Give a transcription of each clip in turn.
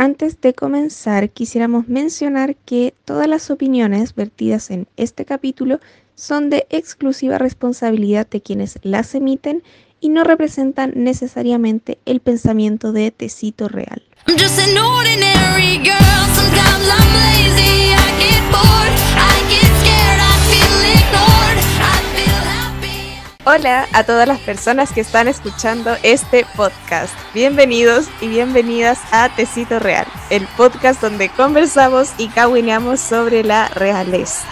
Antes de comenzar, quisiéramos mencionar que todas las opiniones vertidas en este capítulo son de exclusiva responsabilidad de quienes las emiten y no representan necesariamente el pensamiento de Tecito Real. Hola a todas las personas que están escuchando este podcast. Bienvenidos y bienvenidas a Tecito Real, el podcast donde conversamos y cahuineamos sobre la realeza.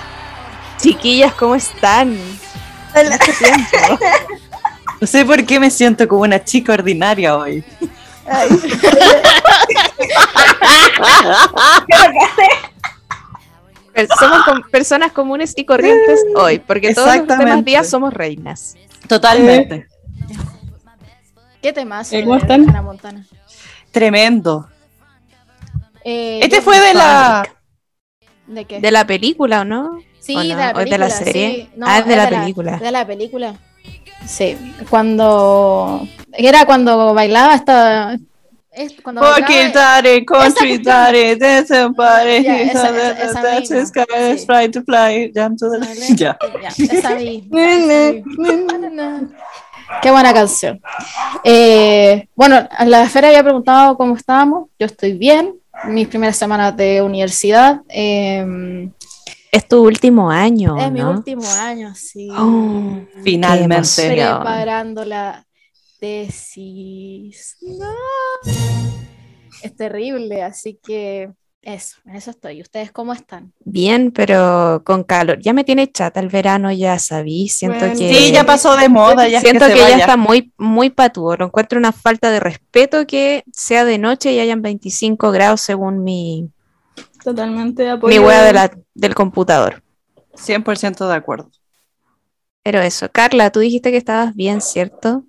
Chiquillas, ¿cómo están? Tiempo. No sé por qué me siento como una chica ordinaria hoy. Somos com- personas comunes y corrientes hoy, porque todos los demás días somos reinas. Totalmente. ¿Qué temas? ¿cómo están? Hannah Montana. Tremendo. Eh, Este fue de la. ¿De qué? ¿De la película o no? sí, ¿o de la ¿O es de la película, serie? sí. No, Ah, es de es la película. De la película. Sí, cuando. Era cuando bailaba esta. Es cuando Porque bailaba- daddy, country daddy, party, that's his to fly, jump to the Vale. Ya. Esa misma. Qué buena canción. Eh, bueno, a la esfera había preguntado cómo estábamos. Yo estoy bien. Mis primeras semanas de universidad. eh, Es tu último año, es mi último año, sí. Oh, Finalmente. Preparando la tesis. No. Es terrible, así que eso, en eso estoy. ¿Ustedes cómo están? Bien, pero con calor. Ya me tiene chata el verano, ya sabí. Siento Bueno, que. Sí, ya pasó de moda, ya es Siento que, ya está muy, muy patúo. Lo encuentro una falta de respeto que sea de noche y hayan 25 grados según mi, Totalmente de mi wea de la, del computador. 100% de acuerdo. Pero eso, Carla, tú dijiste que estabas bien, ¿cierto?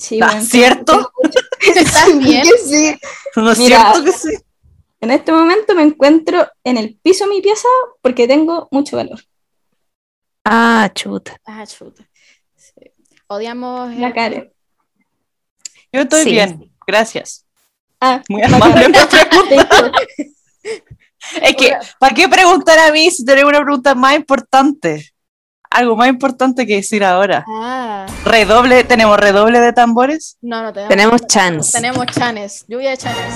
Sí, Ah, bueno. ¿Cierto? ¿Estás bien? Sí. ¿No es Mira. cierto que sí? En este momento me encuentro en el piso de mi pieza porque tengo mucho calor. Ah, chuta. Ah, chuta. Sí. Odiamos. La el- cara. Yo estoy Sí. bien, gracias. Ah, Muy amable por preguntar. Listo. Es que, ¿para qué preguntar a mí si tenemos una pregunta más importante? Algo más importante que decir ahora. Ah, Redoble, ¿tenemos redoble de tambores? no, no tenemos. Tenemos chance. Tenemos chanes, lluvia de chanes.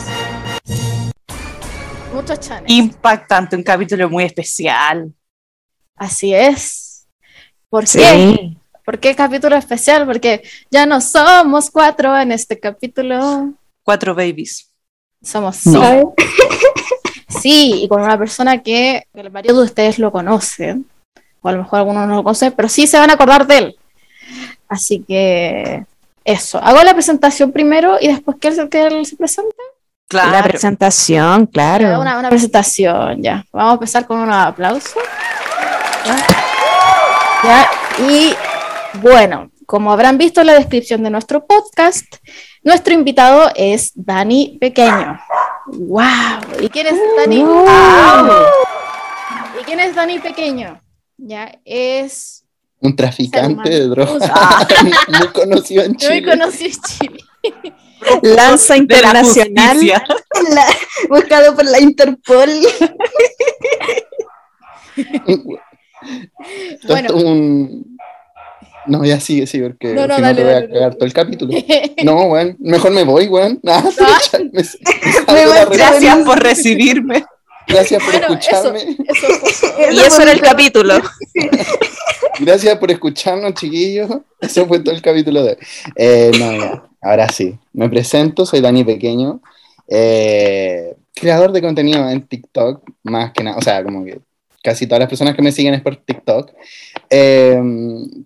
Muchos chanes. Impactante, un capítulo muy especial. Así es. ¿Por Sí. qué? ¿Por qué capítulo especial? Porque ya no somos cuatro en este capítulo. Cuatro babies. Somos cinco. ¿Sabes? Sí, y con una persona que el varios de ustedes lo conocen, o a lo mejor algunos no lo conocen, pero sí se van a acordar de él. Así que eso. Hago la presentación primero y después que él, que él se presente. Claro. La presentación, claro. Una, una presentación, ya. Vamos a empezar con unos aplausos. ¿Ya? Ya, Y bueno, como habrán visto en la descripción de nuestro podcast, nuestro invitado es Dani Pequeño. ¡Wow! ¿Y quién es Dani? ¿Y quién es Dani Pequeño? Ya es Un traficante de drogas Ah. muy conocido en muy Chile. conocido en Chile. Lanza la internacional. justicia. La- buscado por la Interpol. Bueno. un... No, ya sigue, sí, porque No, no, si no dale, te voy a dale, cagar todo el capítulo. No, weón, mejor me voy, weón. Ah, Ah. me- me Me la. Gracias por recibirme. Gracias por Bueno, escucharme. Eso fue. Y eso era el capítulo. Gracias por escucharnos, chiquillos. Eso fue todo el capítulo de hoy. Eh, no, ya. Ahora sí. Me presento, soy Dani Pequeño. eh, creador de contenido en TikTok, más que nada. O sea, como que casi todas las personas que me siguen es por TikTok. Eh,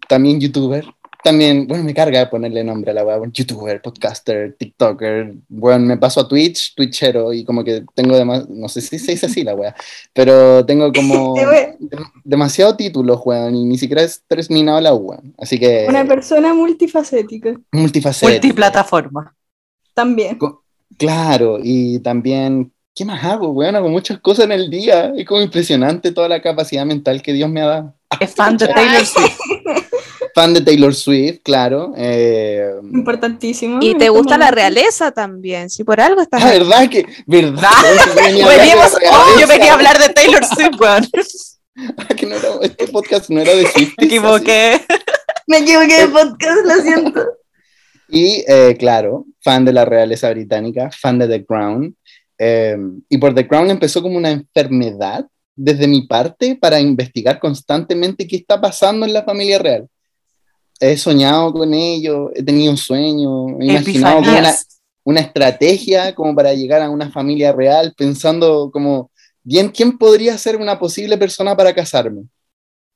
también youtuber. También, bueno, me carga ponerle nombre a la web. Youtuber, podcaster, TikToker. Bueno, me paso a Twitch, Twitchero, y como que tengo demasiado. No sé si se dice así la wea, pero tengo como Eh, demasiado títulos, weón, y ni siquiera he terminado la weón. Así que. Una persona multifacética. multifacético. Multiplataforma. También. Claro, y también. ¿Qué más hago, weón? Hago muchas cosas en el día. Es como impresionante toda la capacidad mental que Dios me ha dado. Es fan de Taylor Swift. Fan de Taylor Swift, claro. eh, Importantísimo. Y te gusta la realeza también, si por algo estás aquí. ¿verdad que? ¿Verdad? Yo venía a hablar de la Veníamos- oh, yo venía a hablar de Taylor Swift, weón. Que no era- este podcast no era de Swift. Me equivoqué. Me equivoqué de podcast, lo siento. Y eh, claro, fan de la realeza británica, fan de The Crown. eh, y por The Crown empezó como una enfermedad desde mi parte para investigar constantemente qué está pasando en la familia real. He soñado con ello, he tenido un sueño, he imaginado como una, una estrategia como para llegar a una familia real, pensando como, bien, ¿quién podría ser una posible persona para casarme?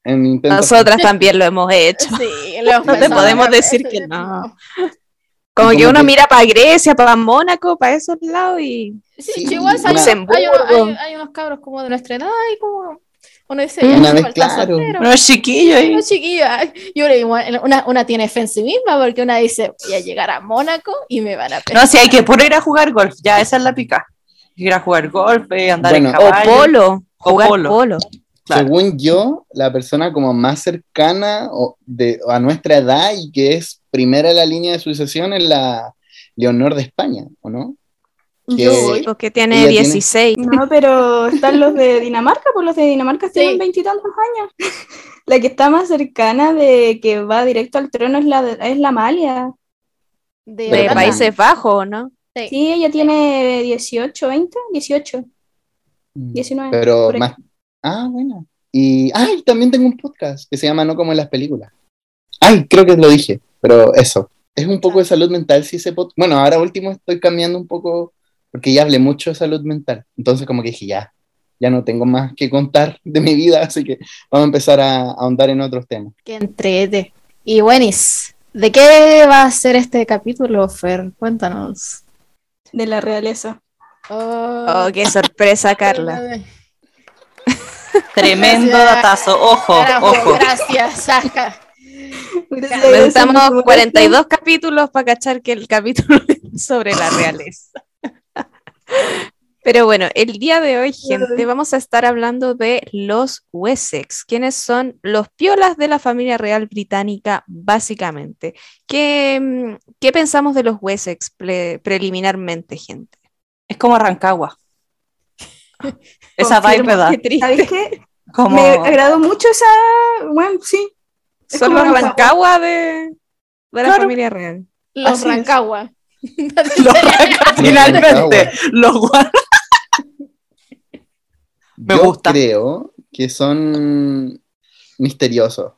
En Nosotras también lo hemos hecho. Sí, lo hemos No te podemos decir que no. Y Como que como uno que- mira para Grecia, para Mónaco, para esos lados y Sí, Sí, hay, unos, hay- Luxemburgo. hay unos cabros como de nuestra edad y como uno dice, Una no vez, claro. Unos chiquillos ahí. Unos chiquillos, ay, yo le digo, una, una tiene fe en sí misma porque una dice, voy a llegar a Mónaco y me van a No, pescar. si hay que puro ir a jugar golf, ya esa es la pica. Ir a jugar golf, eh, andar Bueno, en o caballo. polo, O jugar polo. polo. Claro. Según yo, la persona como más cercana o de, a nuestra edad y que es primera en la línea de sucesión es la Leonor de España, ¿o no? Que- Yo voy. Porque tiene Ella tiene- 16. No, pero están los de Dinamarca, pues los de Dinamarca Sí. tienen veintitantos años. La que está más cercana de que va directo al trono es la, de- es la Amalia. De. Países Bajos, ¿no? Sí. Sí, ella tiene 18, 20, 18, 19. Pero más... Ah, bueno. Y ay, también tengo un podcast que se llama No como en las películas. Ay, creo que lo dije, pero eso. Es un poco de salud mental si ese podcast... Bueno, ahora último estoy cambiando un poco porque ya hablé mucho de salud mental. Entonces como que dije, ya, ya no tengo más que contar de mi vida, así que vamos a empezar a, a ahondar en otros temas. Que entrete. Y buenis, ¿de qué va a ser este capítulo, Fer? Cuéntanos. De la realeza. Oh, qué sorpresa, Carla. Tremendo datazo. Ojo, Carajo, ojo. Gracias, Saja. Necesitamos 42 capítulos para cachar que el capítulo es sobre la realeza. Pero bueno, el día de hoy, gente, vamos a estar hablando de los Wessex, quienes son los piolas de la familia real británica, básicamente. ¿Qué, mm, qué pensamos de los Wessex pre- preliminarmente, gente? Es como Rancagua. Esa vibe, ¿verdad? ¿Sabes qué? Como... Me agradó mucho esa. Bueno, sí. Es Son como los Rancagua. Rancagua de, de la Claro. familia real. Los Así es. Los finalmente. Los guan- Me Yo gusta. creo que son misteriosos.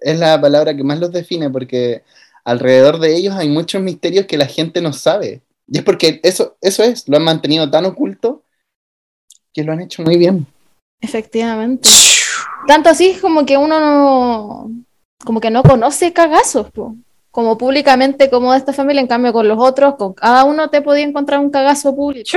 Es la palabra que más los define porque alrededor de ellos hay muchos misterios que la gente no sabe. Y es porque eso, eso es, lo han mantenido tan oculto que lo han hecho muy bien. Efectivamente. Tanto así es como que uno no, como que no conoce cagazos, po. Como públicamente como de esta familia, en cambio con los otros, con cada uno te podía encontrar un cagazo público.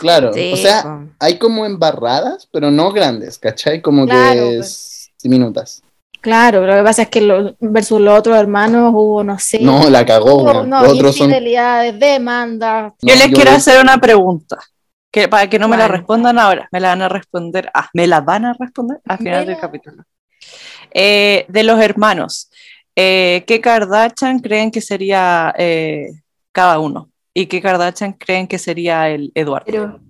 Claro, Sí, o sea, po. hay como embarradas, pero no grandes, ¿cachai? Como Claro, que pues. es diminutas. Claro, lo que pasa es que lo- versus los otros hermanos hubo, no sé, No, la cagó, hubo, no, Los otros son... infidelidades, demandas. Yo No, les yo quiero vi- hacer una pregunta. Que, para que no me la respondan ahora, me la van a responder. Ah, me la van a responder al final del capítulo. Eh, de los hermanos, eh, ¿qué Kardashian creen que sería eh, cada uno? ¿Y qué Kardashian creen que sería el Eduardo? Pero,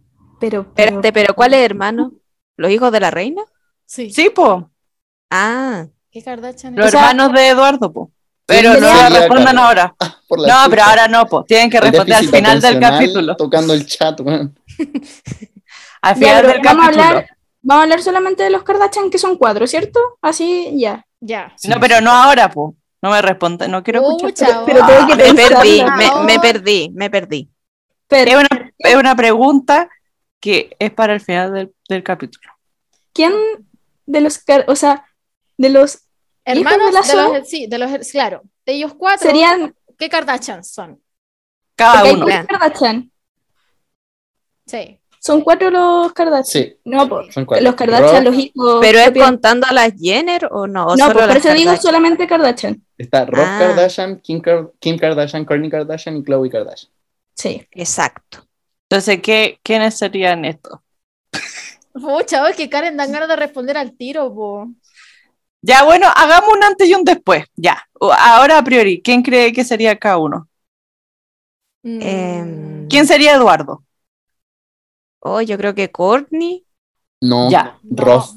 pero, pero. Espérate, pero ¿cuáles hermanos? ¿Los hijos de la reina? Sí. Sí, po, Ah, ¿Qué Kardashian los O sea, hermanos de Eduardo, po. Pero ¿Quién no la respondan ahora. No, pero ahora no, po. Tienen que responder al final del capítulo. Tocando el chat, weón. Al final del vamos a capítulo. hablar, vamos a hablar solamente de los Kardashian, que son cuatro, ¿cierto? Así, ya. Ya. No, pero no ahora, po. No me responde, no quiero escuchar. Pero oh. tengo que me perdí, me, me perdí, me perdí. Pero, Es una, es una pregunta que es para el final del, del capítulo. ¿quién de los, o sea, de los hermanos de la de los, sí, de los, claro, de ellos cuatro, serían ¿qué Kardashian son? Cada porque uno. Kardashian? Sí. Son cuatro los Kardashian. Sí, No, po, son cuatro. los Kardashian, Rob- los hijos. ¿Pero es contando a las Jenner o no? ¿O No, solo por eso digo solamente Kardashian. Está Rob Ah. Kardashian, Kim, Kar- Kim Kardashian, Kourtney Kardashian y Khloe Kardashian. Sí. Exacto. Entonces, ¿qué, ¿quiénes serían estos? Pucha, es que Karen dan ganas de responder al tiro, po. Ya, bueno, hagamos un antes y un después. Ya. O- Ahora a priori, ¿quién cree que sería cada uno? Mm, Em, ¿Quién sería Eduardo? Oh, yo creo que Courtney. No, Ya. No. Ross.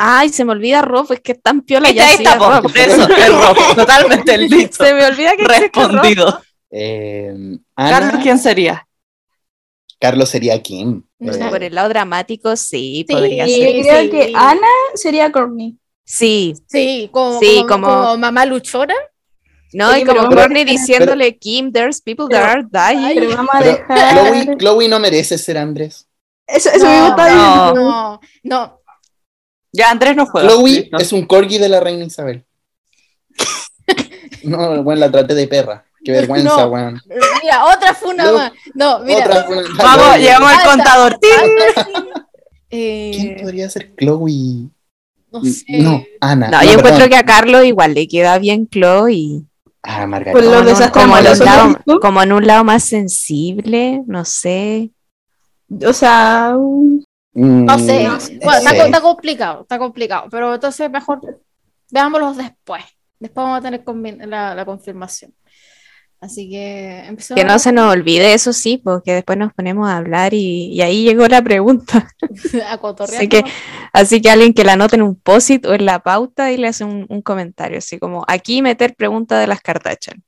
Ay, se me olvida Rob, es que es tan piola ya está, sí, Rob. por eso, es Rob, totalmente listo. Se me olvida que. Respondido. Eh, Ana, Carlos, ¿quién sería? Carlos sería Kim. No. Eh, Por el lado dramático, sí, Sí. podría ser. yo creo sí. que Ana sería Courtney. Sí, Sí, como, Sí, como, como- como mamá luchona. No, Sí, y como Courtney diciéndole, Kim, there's people that are dying. Pero vamos a pero dejar. Chloe, Chloe no merece ser Andrés. Eso, eso No, mismo estaba no. diciendo. No, no. Ya, Andrés no juega. Chloe es un corgi de la reina Isabel. No, bueno, la traté de perra. Qué vergüenza, No. weón. Mira, otra funa No. más. No, mira. Otra fue- Vamos, llegamos al contador. Falta, eh, ¿Quién podría ser Chloe? no sé. No, Ana. No, yo encuentro que a Carlos igual le queda bien Chloe. Ah, Margarita. Por los Como en un- desastres como, en un amorosos lado, que hizo. como en un lado más sensible, no sé. O sea, Mm, No sé. no Bueno, está, complicado, está complicado. Pero entonces mejor veámoslos después. Después vamos a tener la confirmación. Así que empezamos. Que no se nos olvide, eso sí, porque después nos ponemos a hablar y, y ahí llegó la pregunta. a. Así que, así que alguien que la anote en un post o en la pauta y le hace un, un comentario, así como aquí meter pregunta de las Kardashian.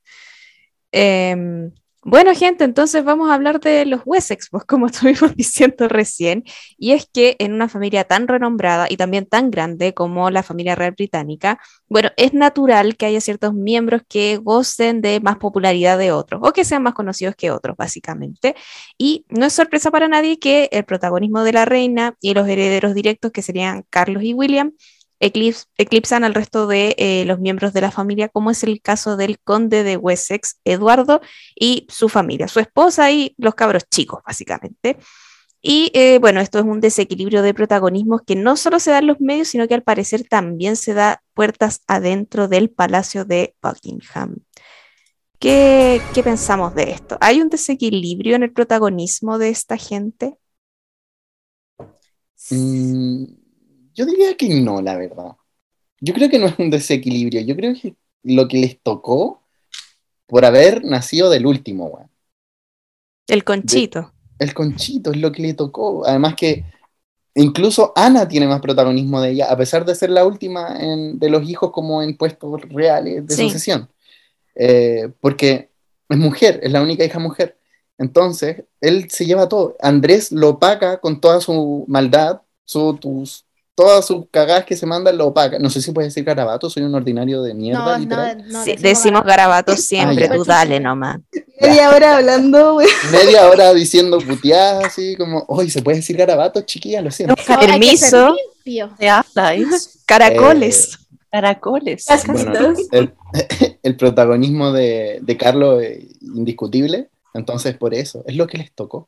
Em, bueno, gente, entonces vamos a hablar de los Wessex, pues como estuvimos diciendo recién, y es que en una familia tan renombrada y también tan grande como la familia real británica, bueno, es natural que haya ciertos miembros que gocen de más popularidad de otros o que sean más conocidos que otros, básicamente. Y no es sorpresa para nadie que el protagonismo de la reina y los herederos directos, que serían Carlos y William, eclips- eclipsan al resto de eh, los miembros de la familia, como es el caso del conde de Wessex, Eduardo, y su familia, su esposa y los cabros chicos, básicamente. Y eh, bueno, esto es un desequilibrio de protagonismos que no solo se da en los medios, sino que al parecer también se da puertas adentro del Palacio de Buckingham. ¿Qué, qué pensamos de esto? ¿Hay un desequilibrio en el protagonismo de esta gente? Mm, yo diría que no, la verdad. Yo creo que no es un desequilibrio. Yo creo que lo que les tocó por haber nacido del último, weón. El conchito. El conchito es lo que le tocó. Además que incluso Ana tiene más protagonismo de ella, a pesar de ser la última en- de los hijos como en puestos reales de Sí. sucesión. Eh, porque es mujer, es la única hija mujer. Entonces, él se lleva todo. Andrés lo paga con toda su maldad, su, tus, todas sus cagadas que se mandan lo paga. No sé si puedes decir garabato, soy un ordinario de mierda, No, no, literal. no, Sí, decimos decimos garabatos siempre, tú dale nomás. media hora hablando, güey. Media hora diciendo puteadas, así como, hoy se puede decir garabato, chiquilla, lo siento. No, Permiso. eso. Caracoles. Caracoles. Bueno, el, el protagonismo de, de Carlos es indiscutible, entonces por eso, es lo que les tocó.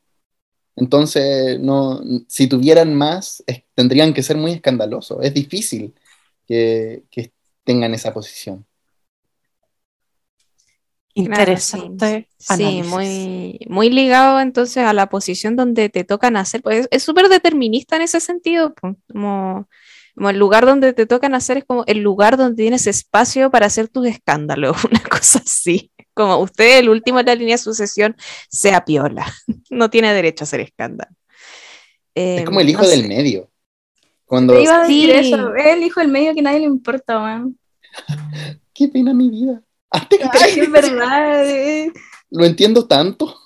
Entonces, no, si tuvieran más, es- tendrían que ser muy escandalosos. Es difícil que, que tengan esa posición. Interesante. Sí, muy, muy ligado entonces a la posición donde te toca nacer. Pues es súper determinista en ese sentido. pues, Como, como el lugar donde te toca nacer es como el lugar donde tienes espacio para hacer tus escándalos, una cosa así. Como usted, el último en la línea de sucesión, sea piola. No tiene derecho a hacer escándalo. Es Eh, como el hijo no del sé. medio. Cuando, Te iba a decir Sí. eso. Es el hijo del medio que nadie le importa, weón. qué pena mi vida. Pero es verdad. Lo entiendo tanto.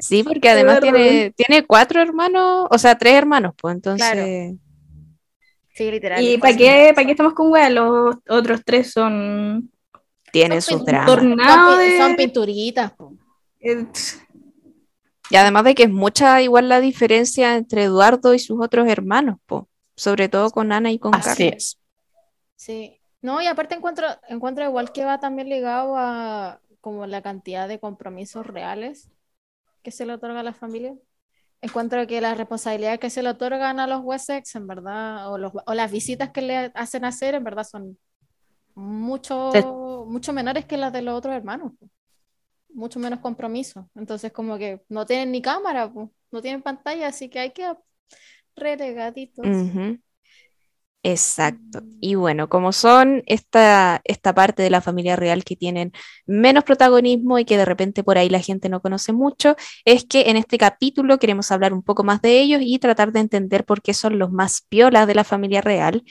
Sí, porque además tiene, tiene cuatro hermanos, o sea, tres hermanos, pues entonces. Sí, literal. ¿Y para qué, para qué estamos con weá? Los otros tres son. Tiene Son dramas. tornados Son, pin- de- son pinturitas. po. eh, Y además de que es mucha igual la diferencia entre Eduardo y sus otros hermanos, po. sobre todo con Ana y con Así Carlos. es. Sí. No, y aparte encuentro, encuentro igual que va también ligado a como la cantidad de compromisos reales que se le otorga a la familia. Encuentro que las responsabilidades que se le otorgan a los Wessex, en verdad, o, los- o las visitas que le hacen hacer, en verdad son mucho, Sí. mucho menores que las de los otros hermanos. Mucho menos compromiso. Entonces, como que no tienen ni cámara, no tienen pantalla, así que hay que relegaditos. Ujú. Exacto. Y bueno, como son esta, esta parte de la familia real que tienen menos protagonismo y que de repente por ahí la gente no conoce mucho, es que en este capítulo queremos hablar un poco más de ellos y tratar de entender por qué son los más piolas de la familia real.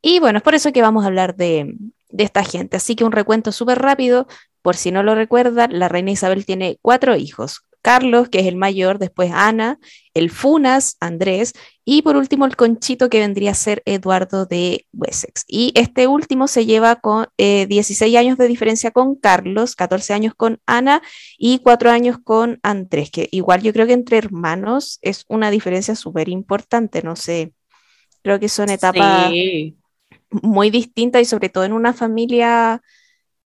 Y bueno, es por eso que vamos a hablar de, de esta gente. Así que un recuento súper rápido, por si no lo recuerdan, la reina Isabel tiene cuatro hijos. Carlos, que es el mayor, después Ana, el Funas, Andrés, y por último el Conchito, que vendría a ser Eduardo de Wessex. Y este último se lleva con eh, 16 años de diferencia con Carlos, 14 años con Ana y 4 años con Andrés, que igual yo creo que entre hermanos es una diferencia súper importante, no sé, creo que son etapas Sí. muy distintas y sobre todo en una familia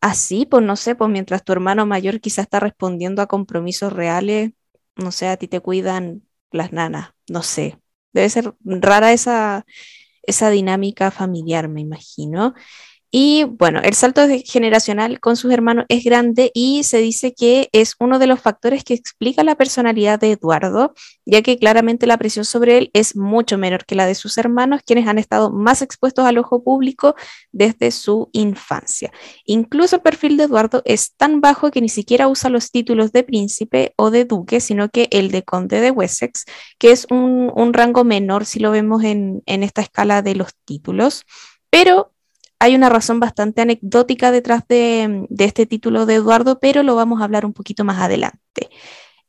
así, pues no sé, pues mientras tu hermano mayor quizás está respondiendo a compromisos reales, no sé, a ti te cuidan las nanas, no sé. Debe ser rara esa, esa dinámica familiar, me imagino. Y bueno, el salto generacional con sus hermanos es grande y se dice que es uno de los factores que explica la personalidad de Eduardo, ya que claramente la presión sobre él es mucho menor que la de sus hermanos, quienes han estado más expuestos al ojo público desde su infancia. Incluso el perfil de Eduardo es tan bajo que ni siquiera usa los títulos de príncipe o de duque, sino que el de conde de Wessex, que es un, rango menor si lo vemos en esta escala de los títulos. Pero hay una razón bastante anecdótica detrás de, este título de Eduardo, pero lo vamos a hablar un poquito más adelante.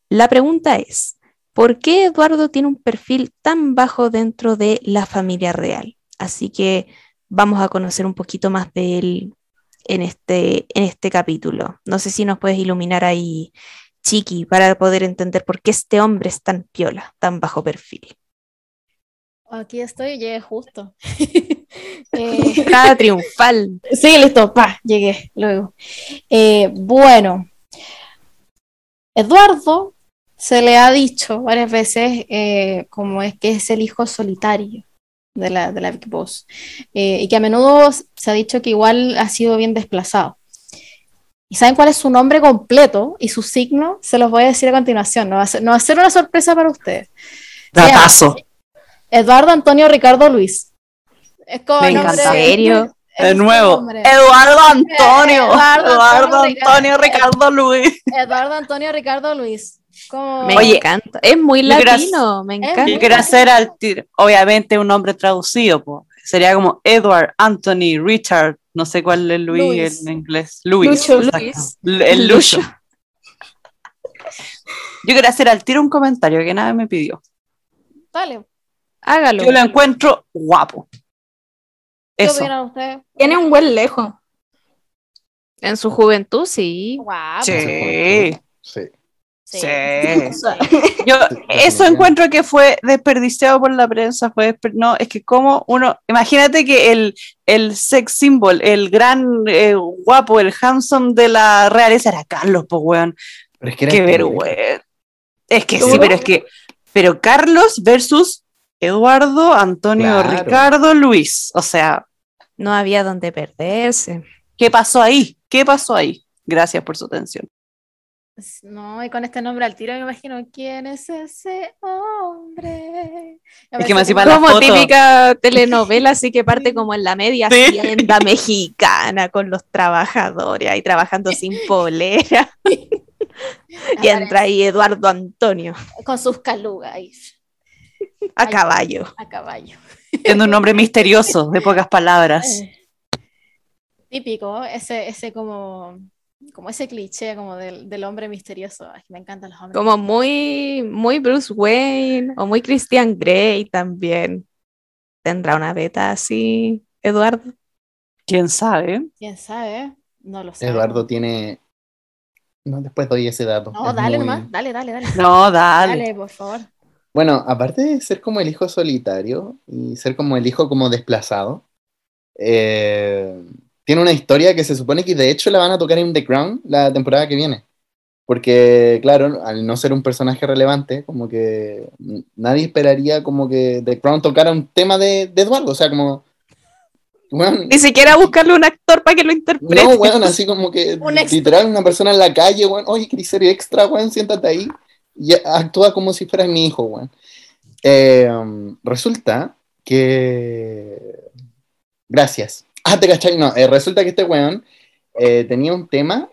La pregunta es, ¿por qué Eduardo tiene un perfil tan bajo dentro de la familia real? Así que vamos a conocer un poquito más de él en este, en este capítulo. No sé si nos puedes iluminar ahí, Chiqui, para poder entender por qué este hombre es tan piola, tan bajo perfil. Aquí estoy, llegué justo. Eh, Cada triunfal. sí, listo, pa, llegué luego. Eh, bueno, Eduardo se le ha dicho varias veces eh, como es que es el hijo solitario de la, de la Big Boss Eh, y que a menudo se ha dicho que igual ha sido bien desplazado. ¿Y saben cuál es su nombre completo y su signo? Se los voy a decir a continuación, no va a ser, no va a ser una sorpresa para ustedes. Datazo. Eduardo Antonio Ricardo Luis. Es como Me encanta. ¿En serio? es De nuevo. Eduardo Antonio. Eduardo Eduardo Antonio Antonio Ricardo Luis. Eduardo Antonio Ricardo Luis. Como- Me Oye, encanta. Es muy latino, me encanta. Yo quiero hacer al tiro, obviamente un nombre traducido, po. sería como Edward, Anthony, Richard, no sé cuál es Luis Luis. en inglés. Luis. Lucho. Luis. El Lucho. Yo quiero hacer al tiro un comentario que nadie me pidió. Dale, Hágalo. Yo lo encuentro guapo. ¿Qué Eso. Tiene un buen lejos. En su juventud, sí. Guapo. Sí. Sí. Sí. Sí. Yo eso encuentro que fue desperdiciado por la prensa, fue desper- no, es que como uno, imagínate que el, el sex symbol, el gran eh, guapo, el handsome de la realeza era Carlos, pues weón, Pero es que era qué vergüenza. Es que sí, pero es que, pero Carlos versus Eduardo, Antonio, Claro. Ricardo, Luis, o sea, No había donde perderse. ¿qué pasó ahí? ¿Qué pasó ahí? Gracias por su atención. No, y con este nombre al tiro me imagino quién es ese hombre. Es que me hacía parece la Como foto. típica telenovela, así que parte como en la media Sí. hacienda mexicana con los trabajadores ahí trabajando sin polera. Y entra ahí Eduardo Antonio con sus calugas ahí, a caballo. a caballo. Tiene un nombre misterioso, de pocas palabras. Típico, ese, ese como, como ese cliché como del, del hombre misterioso. Ay, me encantan los hombres. Como muy, muy Bruce Wayne o muy Christian Grey también. Tendrá una beta así, Eduardo. ¿Quién sabe? ¿Quién sabe? No lo sé. Eduardo tiene. No, después doy ese dato. No, Es dale muy- nomás, dale, dale, dale. No, dale. Dale, por favor. Bueno, aparte de ser como el hijo solitario y ser como el hijo como desplazado, eh, tiene una historia que se supone que de hecho la van a tocar en The Crown la temporada que viene. Porque, claro, al no ser un personaje relevante, como que nadie esperaría como que The Crown tocara un tema de, de Eduardo. O sea, como... Bueno, Ni siquiera buscarle un actor para que lo interprete. no, weón, así como que Un literal una persona en la calle, weón, oye, ¿querés ser extra, weón? Siéntate ahí. Y actúa como si fuera mi hijo, weón. Eh, resulta que Gracias. Ah, te cachai. No, eh, resulta que este weón eh, tenía un tema.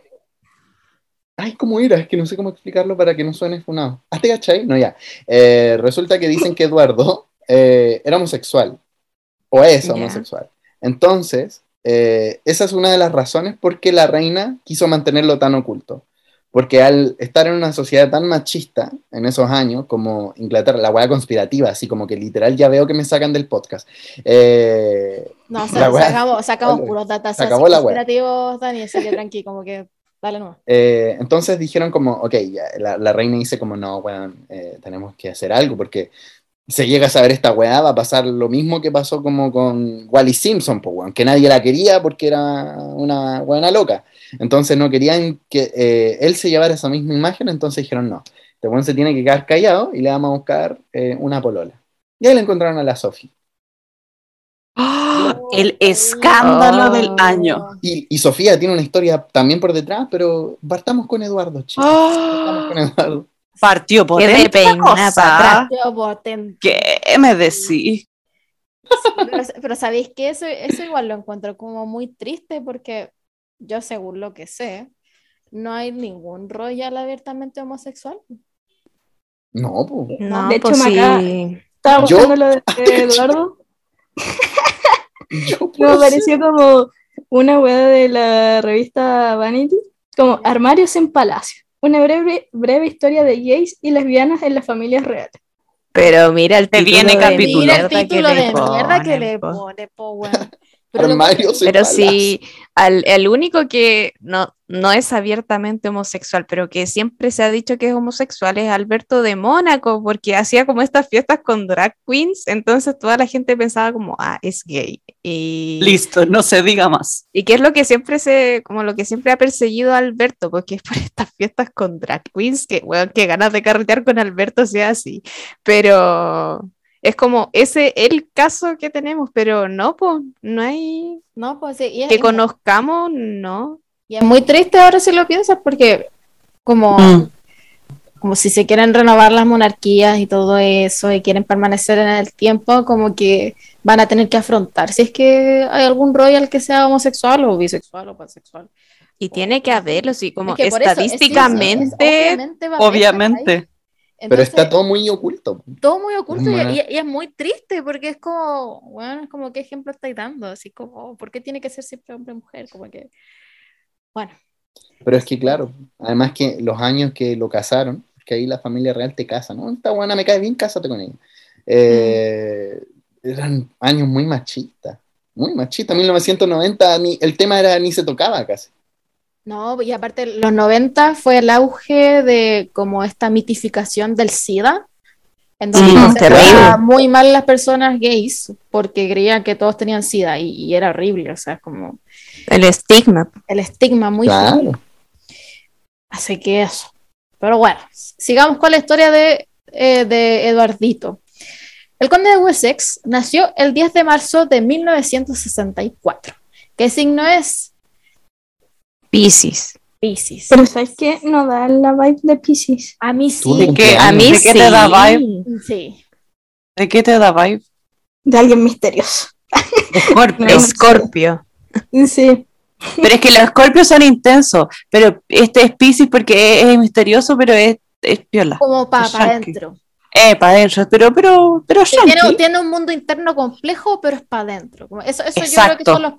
Ay, ¿cómo era? Es que no sé cómo explicarlo para que no suene funado. Ah, te cachai. No, ya. Eh, resulta que dicen que Eduardo era homosexual. O es homosexual. Entonces, esa es una de las razones por qué la reina quiso mantenerlo tan oculto. Porque al estar en una sociedad tan machista en esos años, como Inglaterra, la hueá conspirativa, así como que literal ya veo que me sacan del podcast. Eh, No, o sea, wea- sacamos, sacamos Dale. puros datos conspirativos, Dani, así que tranqui, como que dale no. Eh, entonces dijeron como, ok, ya, la, la reina dice como, no, weón, eh, tenemos que hacer algo porque se llega a saber esta weá, va a pasar lo mismo que pasó como con Wally Simpson, pues, weón, que nadie la quería porque era una buena loca. Entonces no querían que eh, él se llevara esa misma imagen, entonces dijeron, no, este weón se tiene que quedar callado y le vamos a buscar eh, una polola. Y ahí le encontraron a la Sophie. ¡Ah! El escándalo Oh. del año. Y, y Sofía tiene una historia también por detrás, pero partamos con Eduardo, chicos. Partamos ¡Ah! con Eduardo. Partió Qué potente de la peinada para cosa. Yo potente. ¿Qué me decís? Pero, pero sabéis que eso, eso igual lo encuentro como muy triste porque yo según lo que sé, no hay ningún royal abiertamente homosexual. No, pues. No, De hecho, pues sí. Estaba buscando lo de Eduardo. Yo Me puedo apareció como una weá de la revista Vanity, como Armarios en Palacio. Una breve, breve historia de gays y lesbianas en las familias reales. Pero mira el Te título viene de capítulo. Mira el título le de mierda que le po. pone, po, weón. Pero Pero sí, al, el único que no, no es abiertamente homosexual, pero que siempre se ha dicho que es homosexual es Alberto de Mónaco, porque hacía como estas fiestas con drag queens, entonces toda la gente pensaba como, ah, es gay. Y, Listo, no se diga más. y que es lo que siempre se, como lo que siempre ha perseguido a Alberto, porque es por estas fiestas con drag queens, que, weón, que ganas de carretear con Alberto sea así. Pero es como ese el caso que tenemos, pero no, pues, no hay No, pues sí, y es, que y es- conozcamos, no. y es muy triste ahora si lo piensas porque como, Mm. como si se quieren renovar las monarquías y todo eso y quieren permanecer en el tiempo, como que van a tener que afrontar si es que hay algún royal que sea homosexual o bisexual o pansexual. Y tiene que haberlo, sí, como Es que por eso, es- sí, estadísticamente. obviamente va a haber, Obviamente. Pero está todo muy oculto. todo muy oculto y, Bueno. y- y es muy triste porque es como, bueno, es como qué ejemplo estáis dando, así como, ¿por qué tiene que ser siempre hombre o mujer? Como que, bueno, Pero es que, claro, además que los años que lo casaron, que ahí la familia real te casa, ¿no? Esta buena me cae bien, cásate con ella. Eh, Eran años muy machistas, muy machistas. 1990, ni, el tema era ni se tocaba casi. No, y aparte los 90 fue el auge de como esta mitificación del SIDA, en donde Sí, se terrible. trataba muy mal las personas gays porque creían que todos tenían SIDA y, y era horrible, o sea, es como El estigma. el estigma muy claro. fuerte. Así que eso. Pero bueno, sigamos con la historia de, eh, de Eduardito. El conde de Wessex nació el 10 de marzo de 1964. ¿Qué signo es? Piscis. Piscis. Pero ¿sabes qué? No da la vibe de Pisces. A mí sí. de ¿Qué? A mí ¿De qué te da vibe? Sí. ¿De qué te da vibe? De alguien misterioso. Escorpio. No, Escorpio. Sí. Pero es que los escorpios son intensos. Pero este es Pisces porque es, es misterioso, pero es, es piola. Como para yankee. adentro. Eh, para adentro. Pero, pero, pero Tiene, tiene un mundo interno complejo, pero es para adentro. Eso, eso yo creo que Exacto. son los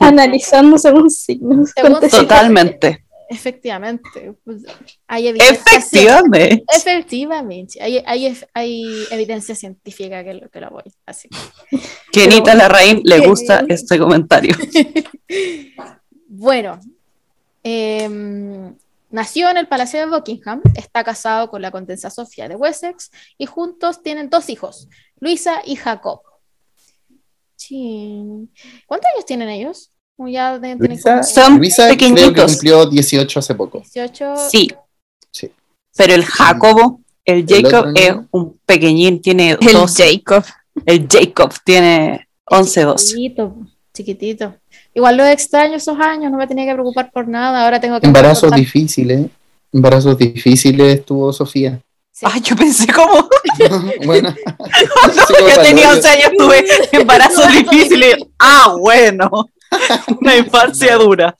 Analizando según signos. Según. Totalmente. Efectivamente. Pues, hay evidencia Efectivamente. Efectivamente, hay, hay, hay evidencia científica que lo, que lo voy. Así. Que Anita Larraín le gusta este comentario. Bueno, em, nació en el Palacio de Buckingham, está casado con la condesa Sofía de Wessex y juntos tienen dos hijos, Luisa y Jacob. Sí. ¿Cuántos años tienen ellos? Ya de- Luisa, como Son Luisa creo que cumplió 18 hace poco. 18. Sí. Sí. Pero el Jacobo, el Jacob otro es un pequeñín, tiene El 12. Jacob. El Jacob tiene 11, 12. Chiquitito, chiquitito. Igual lo extraño esos años, no me tenía que preocupar por nada. Ahora tengo que Embarazos difíciles. Embarazos difíciles tuvo Sofía. Sí. Ay, yo pensé como bueno, que tenía 11 años tuve embarazo difícil. y- Ah, bueno. Una infancia dura.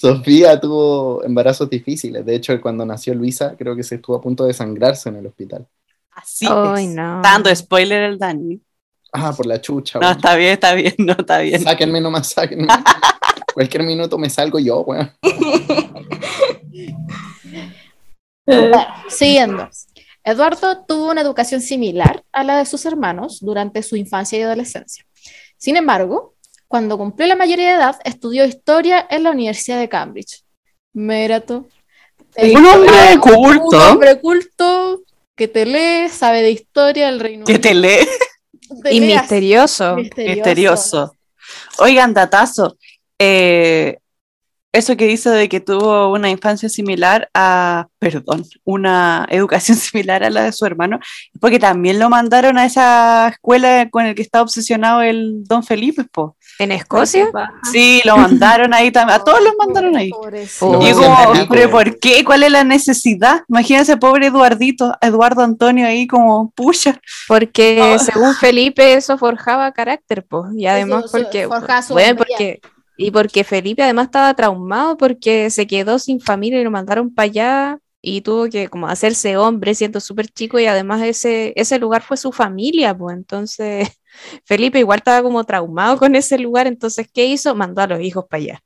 Sofía tuvo embarazos difíciles. De hecho, cuando nació Luisa, creo que se estuvo a punto de sangrarse en el hospital. Así Ay, es. no. Dando spoiler el Dani. Ah, por la chucha. No, está bien, está bien, no está bien. Sáquenme nomás, sáquenme. Cualquier minuto me salgo yo, weón. Bueno, siguiendo. Eduardo tuvo una educación similar a la de sus hermanos durante su infancia y adolescencia. Sin embargo, cuando cumplió la mayoría de edad, estudió historia en la Universidad de Cambridge. Mira tú. Un hombre culto. Un hombre culto que te lee, sabe de historia del Reino Que te lee. Te Y así, misterioso. Misterioso. Oigan, datazo. eh, eso que dice de que tuvo una infancia similar a, perdón, una educación similar a la de su hermano, porque también lo mandaron a esa escuela con el que está obsesionado el don Felipe, po. ¿En Escocia? Sí, lo mandaron ahí también, a todos los mandaron ahí. Y como, pero. ¿por qué? ¿Cuál es la necesidad? Imagínense, pobre Eduardito, Eduardo Antonio ahí como, pucha. Porque según Felipe eso forjaba carácter, pues. Y además Eso- porque, forjaba su bueno, porque y porque Felipe además estaba traumado porque se quedó sin familia y lo mandaron para allá y tuvo que como hacerse hombre siendo súper chico y además ese ese lugar fue su familia, pues. Entonces Felipe igual estaba como traumado con ese lugar, entonces ¿qué hizo? Mandó a los hijos para allá.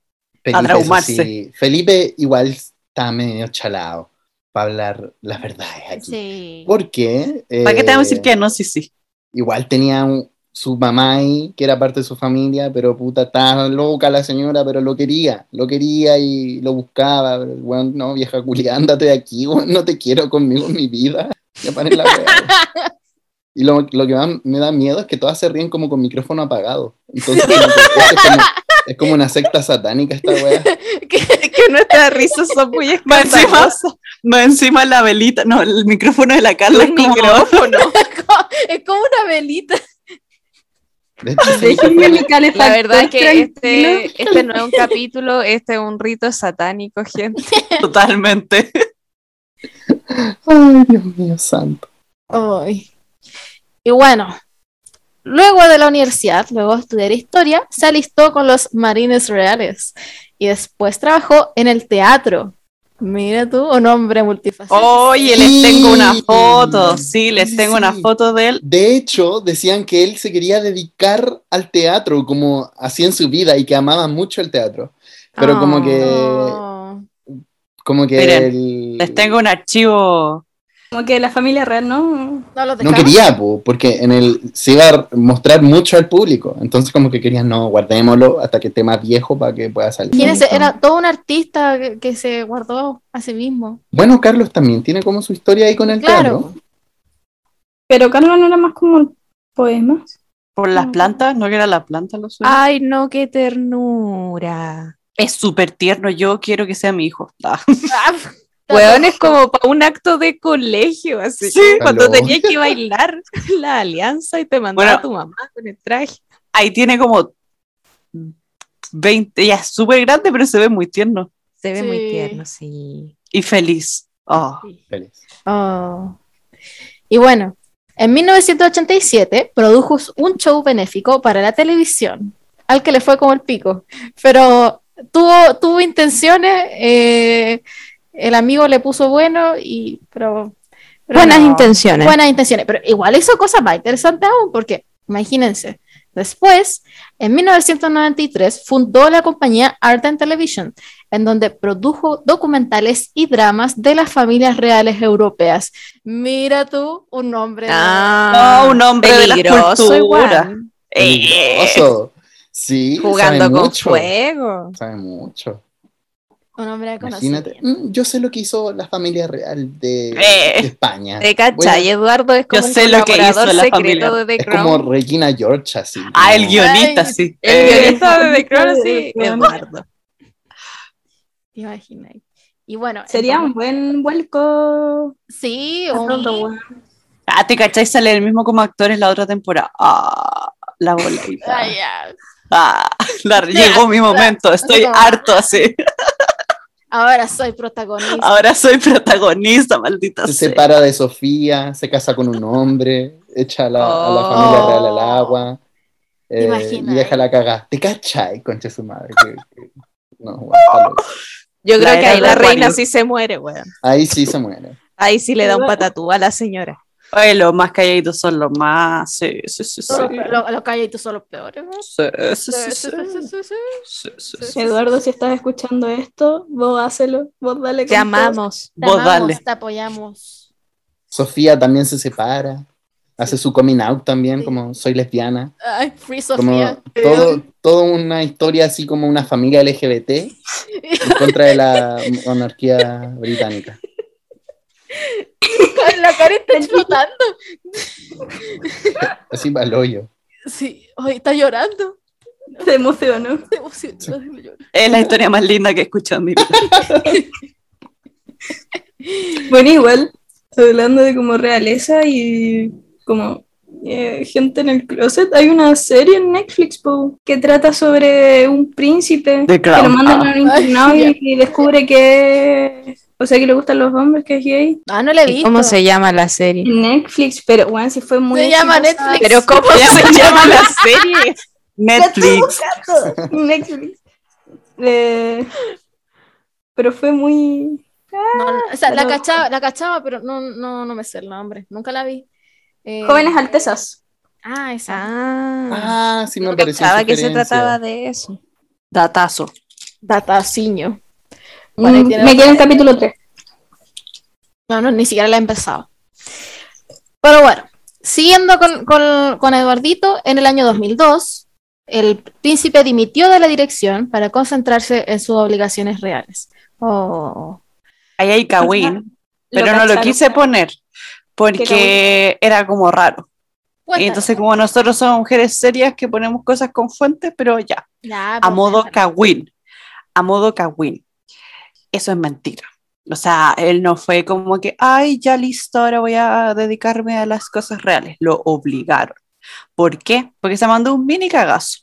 Felipe, traumarse. sí. Felipe igual está medio chalado para hablar las verdades aquí. Sí. Porque ¿Para qué te vamos a decir eh, que no? Sí, sí. igual tenía un- su mamá ahí, que era parte de su familia, pero puta, estaba loca la señora, pero lo quería, lo quería y lo buscaba. Pero, weón, no, vieja culia, ándate de aquí, weón, no te quiero conmigo en mi vida. Ya la weá. Y lo, lo que más me da miedo es que todas se ríen como con micrófono apagado. Entonces, como que es, como, es como una secta satánica esta weá. que nuestras risas son muy escandalosas. más encima la velita, no, el micrófono de la Carla es como, micrófono. es como una velita. De hecho, sí, Déjenme mi calefactor La verdad es que tranquilo. este, este no es un capítulo, este es un rito satánico, gente. totalmente. Ay, Dios mío, santo. Ay. Y bueno, luego de la universidad, luego de estudiar historia, se alistó con los Marines Reales y después trabajó en el teatro. Mira tú, un hombre multifacético. Oye, Sí. les tengo una foto, sí, les Sí, tengo una foto de él. De hecho, decían que él se quería dedicar al teatro como hacía en su vida y que amaba mucho el teatro. Pero como que, Oh. como que Miren, él Les tengo un archivo. Como que la familia real, ¿no? No lo no quería, po, porque en el se iba a mostrar mucho al público. Entonces como que querían, no, guardémoslo hasta que esté más viejo para que pueda salir. Imagínense, era todo un artista que, que se guardó a sí mismo. Bueno, Carlos también tiene como su historia ahí con el Claro. teatro. Pero Carlos no era más como poemas. Por las plantas, ¿no que era la planta lo suyo? Ay, no, qué ternura. Es súper tierno, yo quiero que sea mi hijo. Ah. Weón, es como para un acto de colegio, así. Sí. Cuando Aló. tenías que bailar la alianza y te mandaba Bueno. tu mamá con el traje. Ahí tiene como 20, ya es súper grande, pero se ve muy tierno Se ve muy tierno, sí. y feliz. Oh. Feliz. Oh. Y bueno, en 1987 produjo un show benéfico para la televisión, al que le fue como el pico, pero tuvo, tuvo intenciones, eh, el amigo le puso bueno, y, pero, pero Buenas no, intenciones. Buenas intenciones, pero igual hizo cosas más interesantes aún, porque imagínense, después, en 1993, fundó la compañía Art and Television, en donde produjo documentales y dramas de las familias reales europeas. Mira tú, un hombre. de- Ah, No, un hombre de la peligroso. Eh, Peligroso. Sí, Jugando con mucho. fuego. Sabe mucho. Un hombre de Imagínate. conocimiento. Mm, Yo sé lo que hizo la familia real de, Eh. de España. ¿Te cachai? Eduardo es como Yo el sé lo que hizo la secreto familia. de The Es Crown. como Regina George, así. Ah, el guionista, Ay, sí. El Eh, guionista de The Crown, sí, Eduardo. ¿Te imaginas? Y bueno, Sería un buen vuelco. Sí, un-. Ah, ¿te cachai? Sale el mismo como actores la otra temporada. Ah, la bolita. Ay, ya. Ah, la- llegó mi momento, estoy harto así. Ahora soy protagonista. Ahora soy protagonista, maldita Se sea. separa de Sofía, se casa con un hombre, echa a la, a la Oh. familia real al agua eh, y deja la cagada. ¿Te cachai, concha su madre? Que- que- No, bueno. Yo La creo que ahí la reina sí se muere, weón. Ahí sí se muere. Ahí sí le da un patatú a la señora. Oye, los más calladitos son los más. Sí, sí, sí. sí. Los, los calladitos son los peores. Sí, sí, sí. Eduardo, si estás escuchando esto, vos hácelo, vos dale Te amamos. Te Vos amamos, dale. te apoyamos. Sofía también se separa, hace su coming out también, Sí. como soy lesbiana. Ay, Free Como Sofía. todo, toda una historia así como una familia LGBT en contra de la monarquía británica. La cara está explotando. Así va el hoyo. Sí, hoy está llorando. Se emocionó. Se emocionó. Es la historia más linda que he escuchado en mi vida. Bueno, igual, hablando de como realeza y como eh, gente en el closet, hay una serie en Netflix po, que trata sobre un príncipe que lo mandan Ah. a un internado Ay, y, y descubre que, o sea, que le gustan los hombres, que es gay. Ah, no le he ¿Y visto. cómo se llama la serie? Netflix, pero bueno, sí fue muy Se llama. Netflix. Pero ¿cómo se llama la serie? Netflix. Netflix. Eh, pero fue muy... No, no, o sea, la cachaba, la cachaba, pero no, no, no me sé el nombre. Nunca la vi. Eh, Jóvenes Altezas. Ah, esa. Ah, Ah, sí me no apareció pensaba que se trataba de eso. Datazo. Dataciño. Bueno, Mm, me queda el capítulo 3. No, no, ni siquiera la he empezado. Pero bueno, siguiendo con, con, con Eduardito, en el año 2002, el príncipe dimitió de la dirección para concentrarse en sus obligaciones reales. Oh. Ahí hay Kawin, pero no lo quise poner porque era como raro. Y entonces, como nosotros somos mujeres serias que ponemos cosas con fuentes, pero ya, Ya, a pues, modo. Kawin. A modo Kawin. Eso es mentira. O sea, él no fue como que, ay, ya listo, ahora voy a dedicarme a las cosas reales. Lo obligaron. ¿Por qué? Porque se mandó un mini cagazo.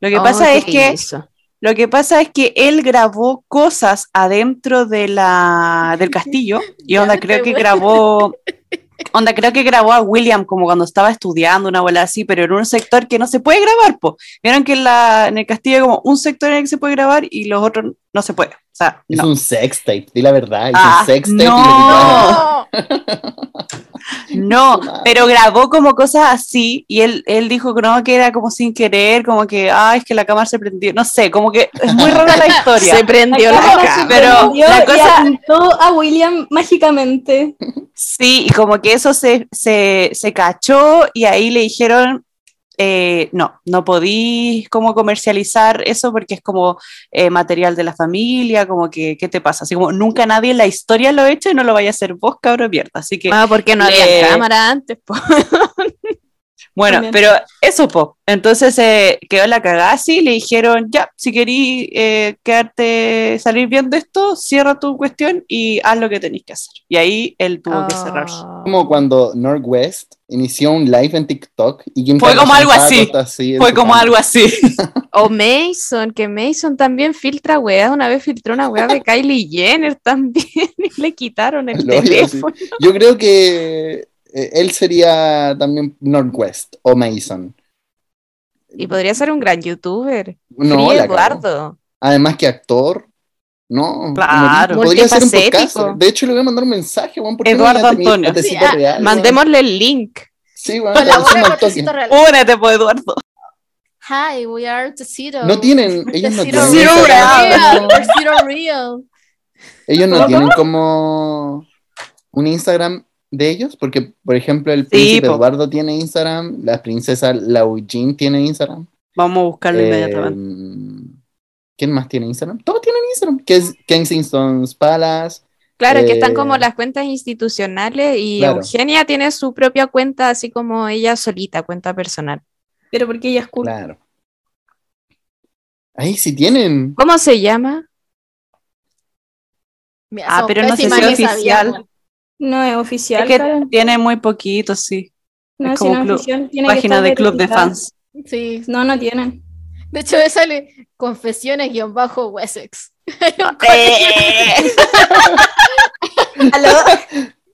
Lo que Oh, pasa ¿qué es que? Lo que pasa es que él grabó cosas adentro de la, del castillo y onda creo que grabó, onda creo que grabó a William como cuando estaba estudiando una bola así, pero en un sector que no se puede grabar, po. Vieron que en, la, en el castillo hay como un sector en el que se puede grabar y los otros no se puede. O sea, Es no. un sex tape, di la verdad. Es Ah, un sex tape. no. y. No. No, pero grabó como cosas así y él, él dijo que no, que era como sin querer, como que, ay, es que la cámara se prendió, no sé, como que es muy rara la historia. Se prendió la cámara pero prendió la cosa- a William mágicamente. Sí, y como que eso se, se, se cachó y ahí le dijeron, eh, no, no podís como comercializar eso porque es como eh, material de la familia, como que, ¿qué te pasa? Así como nunca nadie en la historia lo ha hecho y no lo vaya a hacer vos, cabrón, mierda. Así que, Ah, porque no había cámara antes, po. bueno, también. pero eso, po. Entonces eh, quedó la cagada así, le dijeron, ya, si querís eh, quedarte, salir bien de esto, cierra tu cuestión y haz lo que tenés que hacer. Y ahí él tuvo que cerrar. Ah. Como cuando Northwest inició un live en TikTok y Kim Fue como algo así. Fue como cama. algo así. O Mason, que Mason también filtra weas. Una vez filtró una wea de Kylie Jenner también y le quitaron el Lo teléfono. Yo creo que eh, él sería también Northwest o Mason. Y podría ser un gran youtuber. No. Eduardo. Además que actor. No, Claro. podría ser un podcast. De hecho, le voy a mandar un mensaje, Juan. ¿por qué Eduardo no Antonio. Sí, ah, real? Mandémosle el link. Sí, Real. Únete, pues, Eduardo. Hi, we are Tecito. No tienen, ellos no Tecito tienen. Zero Real. Tecito Real. Ellos no ¿Cómo? tienen como un Instagram de ellos, porque, por ejemplo, el príncipe po. Eduardo tiene Instagram, la princesa Laujin tiene Instagram. Vamos a buscarlo eh, inmediatamente. ¿Quién más tiene Instagram? Todos tienen Instagram, que es Kensington's Palace. Claro, que Eh, están como las cuentas institucionales y claro. Eugenia tiene su propia cuenta, así como ella solita, cuenta personal. Pero porque ella es cool. Claro. Ahí sí tienen. ¿Cómo se llama? Mira, Ah, pero no sé si ni oficial. No es oficial. Es que Karen. tiene muy poquito, sí. no es como no es club- oficial. Tiene Página de club de fans. Sí. No, no tienen. De hecho, me sale confesiones-wessex. Colegio, ¿Aló?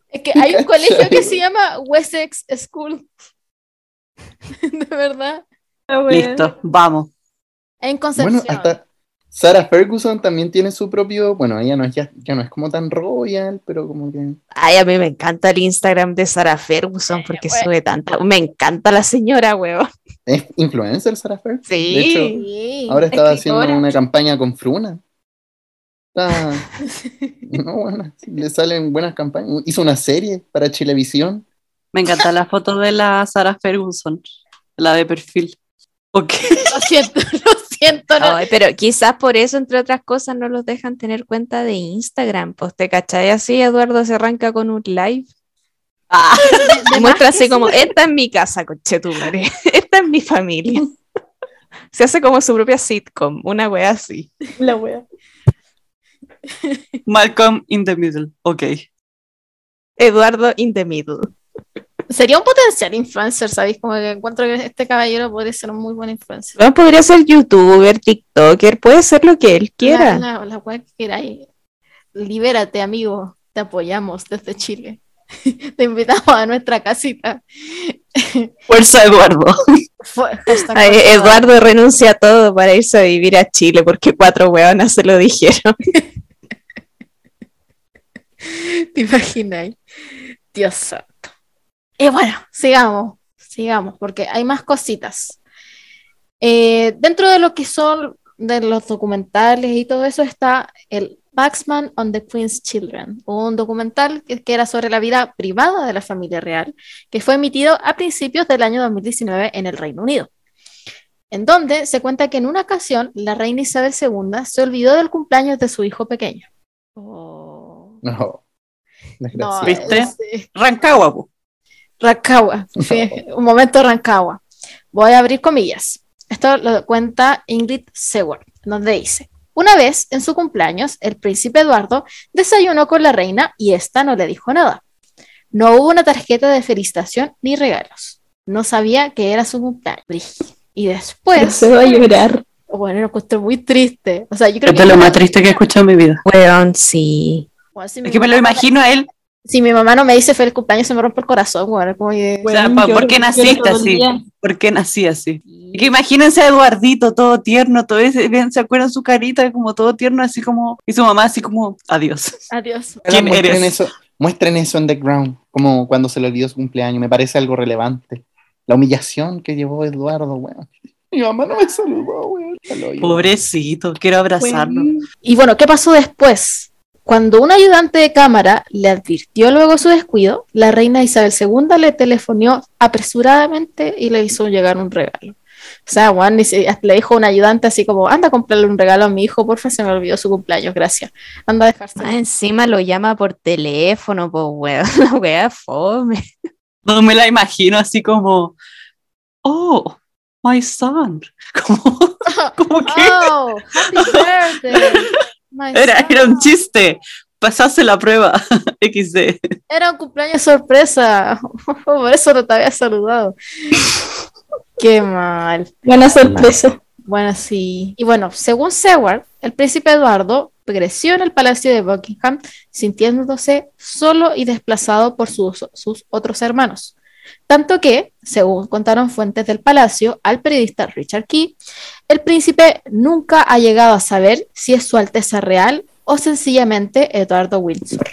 es que hay un colegio que se llama Wessex School. De verdad. Wea. Listo, vamos. En Concepción. Bueno, hasta Sarah Ferguson también tiene su propio, bueno, ella no es ya, ya no es como tan royal, pero como que Ay, a mí me encanta el Instagram de Sarah Ferguson porque bueno. sube tanta. Me encanta la señora, weón. es influencer Sarah Ferguson. Sí. De hecho, Sí. ahora estaba Escritora. haciendo una campaña con Fruna. Está, no, bueno, le salen buenas campañas. Hizo una serie para Chilevisión. Me encanta la foto de la Sarah Ferguson, la de perfil. Ok. Lo siento, lo siento. no. Ay, pero quizás por eso, entre otras cosas, no los dejan tener cuenta de Instagram. Pues te cachai así, Eduardo se arranca con un live. Ah, muestra así como, esta es mi casa, conchetumare. Esta es mi familia. Se hace como su propia sitcom, una wea así. La wea. Malcolm in the middle. Ok. Eduardo in the middle. Sería un potencial influencer, ¿sabéis? Como que encuentro que este caballero podría ser un muy buen influencer. Bueno, podría ser youtuber, tiktoker, puede ser lo que él quiera. La, la, la que queráis. Libérate, amigo. Te apoyamos desde Chile. Te invitamos a nuestra casita. Fuerza Eduardo. Ay, Eduardo renuncia a todo para irse a vivir a Chile porque cuatro hueonas se lo dijeron. ¿Te imagináis? Dios santo. Y bueno, sigamos, sigamos, porque hay más cositas. Eh, dentro de lo que son de los documentales y todo eso está el Baxman on the Queen's Children, un documental que, que era sobre la vida privada de la familia real, que fue emitido a principios del año 2019 en el Reino Unido, en donde se cuenta que en una ocasión la reina Isabel II se olvidó del cumpleaños de su hijo pequeño. Oh. No. No. ¿Viste? es- es- Rancagua, po. Rancagua, sí, un momento Rancagua. Voy a abrir comillas. Esto lo cuenta Ingrid Seward, donde dice, una vez en su cumpleaños, el príncipe Eduardo desayunó con la reina y ésta no le dijo nada. No hubo una tarjeta de felicitación ni regalos. No sabía que era su cumpleaños. Y después, se va a llorar. bueno, lo encontré muy triste. O sea, yo creo Esto es que lo más triste que he escuchado en mi vida. Sí. Bueno, si mi Es que me lo imagino a él. Si mi mamá no me dice feliz cumpleaños, se me rompe el corazón. Bueno, como O sea, Weón, pa- lloro- ¿por qué naciste así? ¿Por qué nací así? Y que imagínense a Eduardito todo tierno, todo ese, bien, ¿se acuerdan su carita como todo tierno, así como, y su mamá así como, adiós. Adiós. ¿Quién muestren eres? Eso, muestren eso en The Ground, como cuando se le olvidó su cumpleaños. Me parece algo relevante. La humillación que llevó Eduardo, weón. Mi mamá no me saludó, hoyo. Pobrecito, quiero abrazarlo. Weón. Y bueno, ¿qué pasó después? Cuando un ayudante de cámara le advirtió luego su descuido, la reina Isabel II le telefonó apresuradamente y le hizo llegar un regalo. O sea, Juan le dijo a un ayudante así como, anda a comprarle un regalo a mi hijo, porfa, se me olvidó su cumpleaños, gracias. Anda a dejarse. Más encima lo llama por teléfono, pues weón. La wea fome. No me la imagino así como, oh, my son. Como, como que Oh, happy birthday. Era, era un chiste. Pasase la prueba. XD. Era un cumpleaños sorpresa. Por eso no te había saludado. Qué mal. Buena sorpresa. Bueno, sí. Y bueno, según Seward, el príncipe Eduardo creció en el palacio de Buckingham sintiéndose solo y desplazado por sus, sus otros hermanos. Tanto que, según contaron fuentes del palacio al periodista Richard Key, el príncipe nunca ha llegado a saber si es su Alteza Real o sencillamente Eduardo Windsor.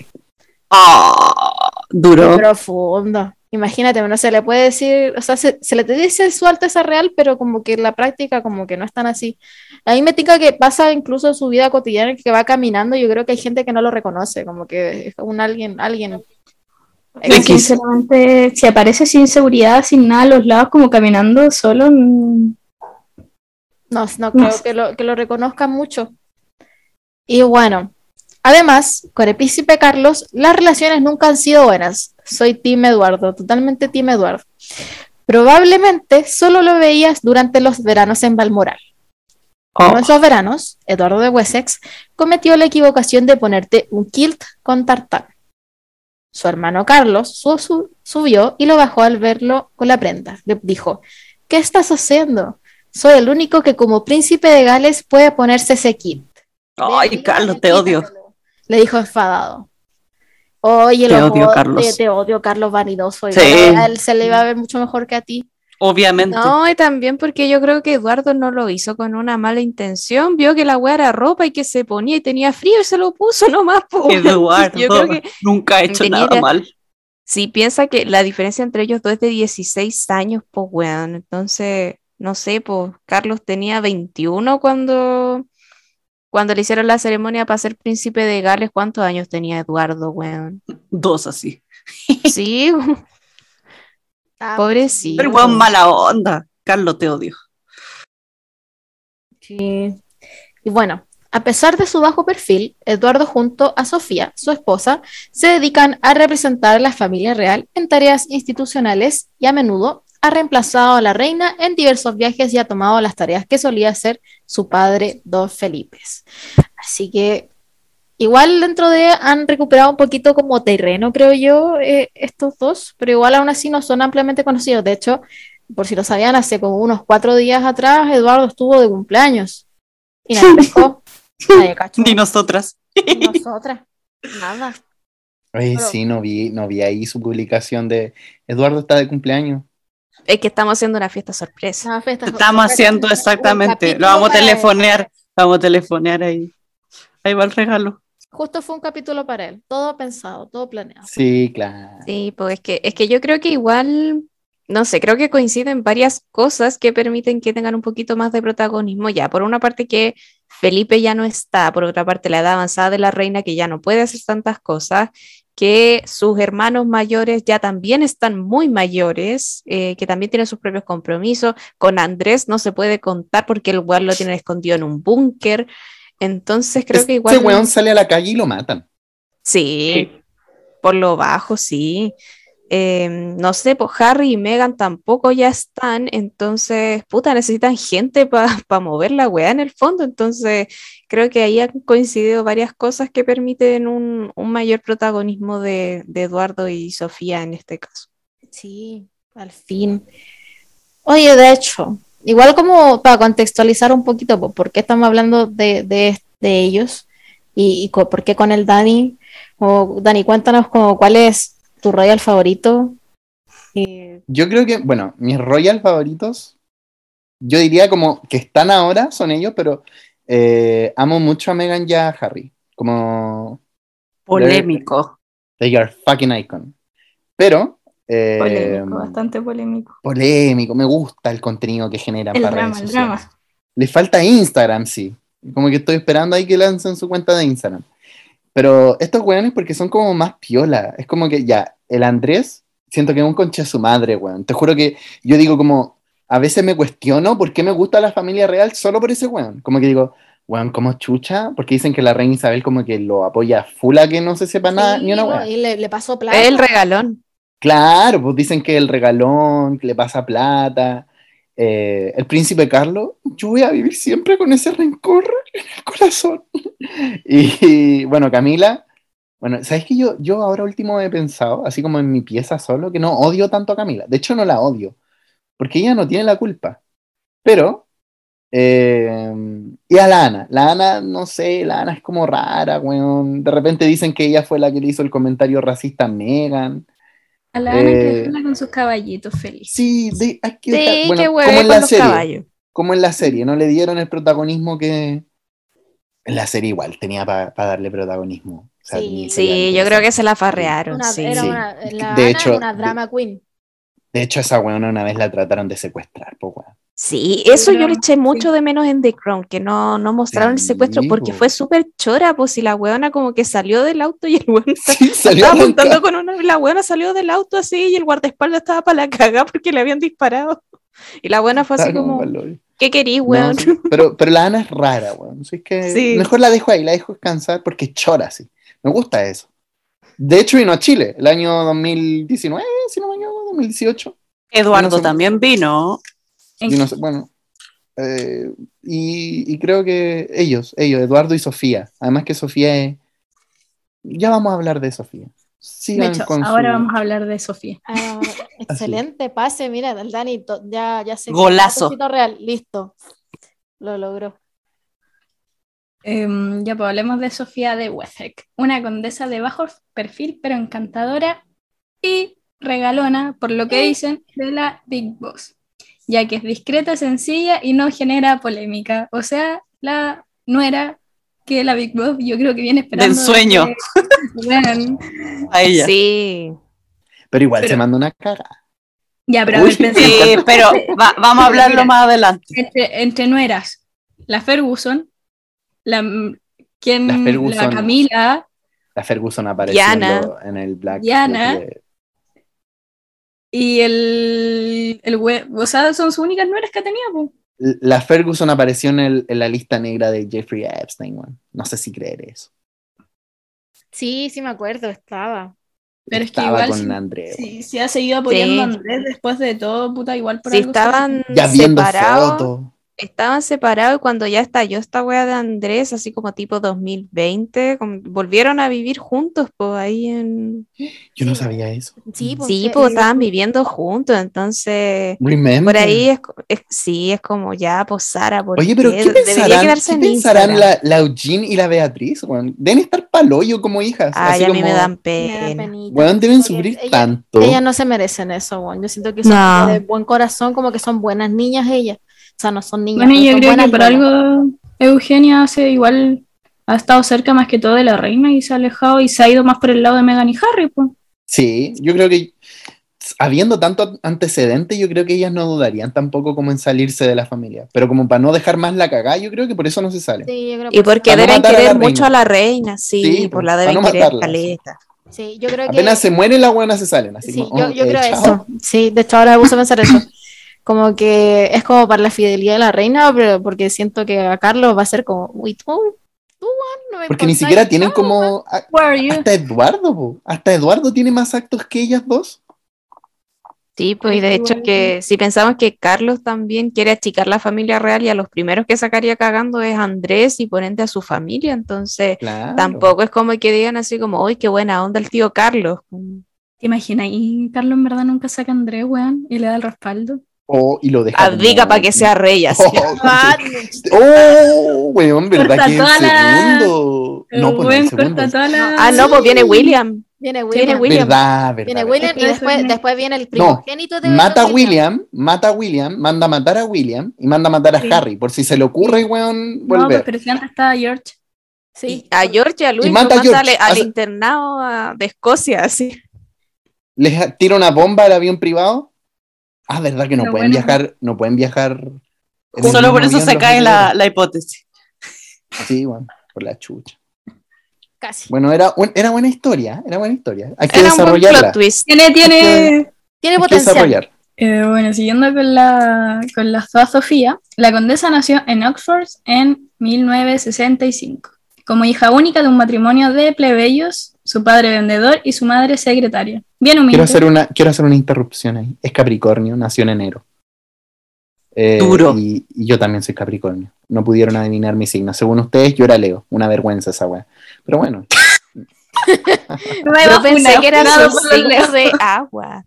Ah, duro. Profundo. Imagínate, no se le puede decir, o sea, se, se le dice su alteza real, pero como que en la práctica como que no es tan así. A mí me tica que pasa incluso en su vida cotidiana que va caminando, yo creo que hay gente que no lo reconoce, como que es un alguien, alguien. X. sinceramente, si aparece sin seguridad, sin nada a los lados, como caminando solo, mm, No, no No creo sé. que lo, que lo reconozcan mucho. Y bueno, además, con el príncipe Carlos, las relaciones nunca han sido buenas. Soy Team Eduardo, totalmente Team Eduardo. Probablemente solo lo veías durante los veranos en Balmoral. Oh, de esos veranos, Eduardo de Wessex cometió la equivocación de ponerte un kilt con tartán. Su hermano Carlos su- su- subió y lo bajó al verlo con la prenda. Le dijo, ¿qué estás haciendo? Soy el único que como príncipe de Gales puede ponerse ese kilt. Ay, Carlos, te odio. Le dijo enfadado. Oye, Te lo odio, od- Carlos. Te, te odio, Carlos vanidoso. Sí. Igual A él se le iba a ver mucho mejor que a ti. Obviamente. No, y también porque yo creo que Eduardo no lo hizo con una mala intención. Vio que la weá era ropa y que se ponía y tenía frío y se lo puso nomás. po. Eduardo Yo creo que nunca ha hecho tenía nada mal. si piensa que la diferencia entre ellos dos es de 16 años, pues weón. Entonces, no sé, pues Carlos tenía 21 cuando, cuando le hicieron la ceremonia para ser príncipe de Gales. ¿Cuántos años tenía Eduardo, weón? Dos así. Sí, Ah, Pobrecito. Pero weón, mala onda. Carlos, te odio. Sí. Y bueno, a pesar de su bajo perfil, Eduardo junto a Sofía, su esposa, se dedican a representar a la familia real en tareas institucionales y a menudo ha reemplazado a la reina en diversos viajes y ha tomado las tareas que solía hacer su padre, Don Felipe. Así que igual dentro de han recuperado un poquito como terreno, creo yo, eh, estos dos, pero igual aún así no son ampliamente conocidos. De hecho, por si lo sabían, hace como unos cuatro días atrás, Eduardo estuvo de cumpleaños. Y nadie pescó, nadie cachó. Ni nosotras. Ni nosotras. Nada. Oye, Pero- sí, no vi, no vi ahí su publicación de Eduardo está de cumpleaños. es que estamos haciendo una fiesta sorpresa. Una fiesta- Estamos haciendo exactamente. Lo vamos a para telefonear. Vamos a telefonear ahí. Ahí va el regalo. Justo fue un capítulo para él. Todo pensado, todo planeado. Sí, claro. Sí, pues es que, es que yo creo que igual, no sé, creo que coinciden varias cosas que permiten que tengan un poquito más de protagonismo ya. Por una parte que Felipe ya no está, por otra parte la edad avanzada de la reina que ya no puede hacer tantas cosas, que sus hermanos mayores ya también están muy mayores, eh, que también tienen sus propios compromisos. Con Andrés no se puede contar porque el weón lo tienen escondido en un búnker. Entonces creo que igual... Ese weón sale a la calle y lo matan. Sí, por lo bajo, sí. Eh, no sé, pues Harry y Meghan tampoco ya están, entonces, puta, necesitan gente para mover la weá en el fondo. Entonces, creo que ahí han coincidido varias cosas que permiten un, un mayor protagonismo de, de Eduardo y Sofía en este caso. Sí, al fin. Oye, de hecho, igual como para contextualizar un poquito po- por qué estamos hablando de, de- de ellos y, por qué con el Dani. O, Dani, cuéntanos como cuál es tu royal favorito. Y- Yo creo que, bueno, mis royal favoritos, yo diría como que están ahora, son ellos, pero eh, amo mucho a Meghan y a Harry. Como Polémico. they are fucking icon. Pero eh, Polémico, bastante polémico. polémico, me gusta el contenido que generan El para drama, redes el drama. Le falta Instagram, sí. Como que estoy esperando ahí que lancen su cuenta de Instagram. Pero estos weones porque son como más piola. Es como que ya, el Andrés, siento que es un concha de su madre, weón. Te juro que yo digo como, a veces me cuestiono por qué me gusta la familia real solo por ese weón. Como que digo, weón, como chucha, porque dicen que la reina Isabel como que lo apoya full a que no se sepa nada, Sí, ni una no, weá. y le, le pasó plata. El regalón. Claro, pues dicen que el regalón, que le pasa plata. Eh, el príncipe Carlos, yo voy a vivir siempre con ese rencor en el corazón. Y, bueno, Camila, bueno, ¿sabes que yo, yo ahora último he pensado, así como en mi pieza solo, que no odio tanto a Camila? De hecho, no la odio, porque ella no tiene la culpa. Pero, eh, y a la Ana, la Ana, no sé, la Ana es como rara, weón. De repente dicen que ella fue la que le hizo el comentario racista a Megan. A la Ana que Eh, con sus caballitos felices. Sí, de, hay que Sí, bueno, qué como en con la serie, caballos. como en la serie, no le dieron el protagonismo que en la serie igual tenía para darle protagonismo. O sea, Sí. Sí, yo creo que se la farrearon, Una- sí. era Sí. una, la De Ana hecho, era una de- drama queen. De hecho, esa weona una vez la trataron de secuestrar, po, weón. Sí, eso yo le eché mucho sí. de menos en The Crown, que no, no mostraron el secuestro porque po. fue súper chora, pues si la weona como que salió del auto y el weón Sí, salió estaba apuntando con una, la weona salió del auto así y el guardaespaldas estaba para la cagada porque le habían disparado. Y la weona fue así como. ¿qué querís, No, weón? sí, pero, pero la Ana es rara, weón. Así que Sí. mejor la dejo ahí, la dejo descansar porque chora, sí. Me gusta eso. De hecho, vino a Chile el año 2019, si no me equivoco, 2018. Eduardo No sé- también vino. Y no sé, bueno. eh, y, y creo que ellos, ellos, Eduardo y Sofía. Además que Sofía es. Ya vamos a hablar de Sofía. De Sigan hecho, con ahora su- vamos a hablar de Sofía. Ah, excelente pase, mira, Dani ya, ya se Golazo. Real, listo. Lo logró. Em, ya pues hablemos de Sofía de Wessex, una condesa de bajo perfil pero encantadora y regalona, por lo que dicen, de la Big Boss, ya que es discreta, sencilla y no genera polémica. O sea, la nuera que la Big Boss yo creo que viene esperando. Del sueño. A ella. Sí. Pero igual Pero- se manda una caga. Ya, pero a Uy, ver, pensemos. Sí, pero va- vamos a hablarlo Mira. más adelante. entre, entre nueras, la Ferguson, la, quien, La Ferguson. la Camila La Ferguson apareció Diana. en, el Black. Diana. Black- y el, el o sea, son sus únicas nueras que tenía, po. La Ferguson apareció en, el- en la lista negra de Jeffrey Epstein, weón. No sé si creer eso. Sí, sí me acuerdo, estaba. Pero es que Estaba igual con sí- Andrés. Sí, sí ha seguido apoyando Sí. a Andrés después de todo, puta, igual por Si algo estaban Ya viendo separados, fotos. Estaban separados y cuando ya estalló esta wea de Andrés, así como tipo 2020, como- volvieron a vivir juntos, pues ahí en... Yo no sabía eso. Sí, pues, Sí, pues eh, estaban viviendo juntos, entonces... Remember. Por ahí es, es- sí, es como ya, pues Sara, ¿por Oye, pero qué? ¿qué Debería pensarán, quedarse ¿qué en pensarán la, la Eugene y la Beatriz? weón? Deben estar paloyo como hijas. Ay, así a mí me como, dan me da pena. penita. Weón, deben sufrir ella- tanto. Ellas no se merecen eso, weón. Yo siento que son No. de buen corazón, como que son buenas niñas ellas. O sea, no son niñas. Bueno, yo creo que buenas por algo Eugenia hace igual, ha estado cerca más que todo de la reina y se ha alejado y se ha ido más por el lado de Meghan y Harry, pues. Sí, yo creo que habiendo tanto antecedente, yo creo que ellas no dudarían tampoco como en salirse de la familia. Pero como para no dejar más la cagada, yo creo que por eso no se sale. Sí, yo creo Y que porque Para no deben la querer reina. mucho a la reina, sí, Sí, por pues, la deben no querer matarla, caleta. Sí, yo creo que. Apenas se muere la buena se salen. Así Sí, como, yo, oh, yo eh, creo chao. eso. Sí, de hecho ahora me puse a pensar eso. Como que es como para la fidelidad de la reina, pero porque siento que a Carlos va a ser como, uy, tú, tú, weón, no me Porque ni siquiera tienen como... a- Where are you? Hasta Eduardo, po. hasta Eduardo tiene más actos que ellas dos. Sí, pues y de hecho que si pensamos que Carlos también quiere achicar la familia real y a los primeros que sacaría cagando es Andrés y por ende a su familia, entonces Claro. tampoco es como que digan así como, uy, qué buena onda el tío Carlos. ¿Te imaginas? Y Carlos en verdad nunca saca a Andrés, weón, y le da el respaldo. Oh, y lo deja Abdica como- para que sea rey así. Oh, Ah, oh, weón, ¿verdad Corta que el segundo? No, pues no. Ah, no, pues viene William. Viene Viene William. Verdad, verdad. Viene verdad. William y después, es- después viene el primogénito de Mata a William, mata a William, manda a matar a William y manda a matar a Sí. Harry, por si se le ocurre, weón, No, pues, volver. pero si antes estaba George. Sí. A George y a Luis mata lo a manda George, al, al hace- internado a- de Escocia, así. les tira una bomba al avión privado. Ah, verdad que no Pero pueden bueno. viajar, no pueden viajar. Solo por eso se cae la, la hipótesis. Sí, bueno, por la chucha. Casi. Bueno, era, un- era buena historia, era buena historia. Hay que Era un desarrollarla. plot twist. Tiene, tiene... Tiene Hay que potencial. desarrollar. Eh, bueno, siguiendo con la, con la Zoa Sofía, la condesa nació en Oxford en 1965, como hija única de un matrimonio de plebeyos, su padre vendedor y su madre secretaria. Bien humilde. Quiero hacer una, quiero hacer una interrupción ahí. Es Capricornio, nació en enero. Eh, Duro. Y, y yo también soy Capricornio. No pudieron adivinar mi signo. Según ustedes, yo era Leo. Una vergüenza esa weá. Pero bueno, Yo pensé que era signo de agua.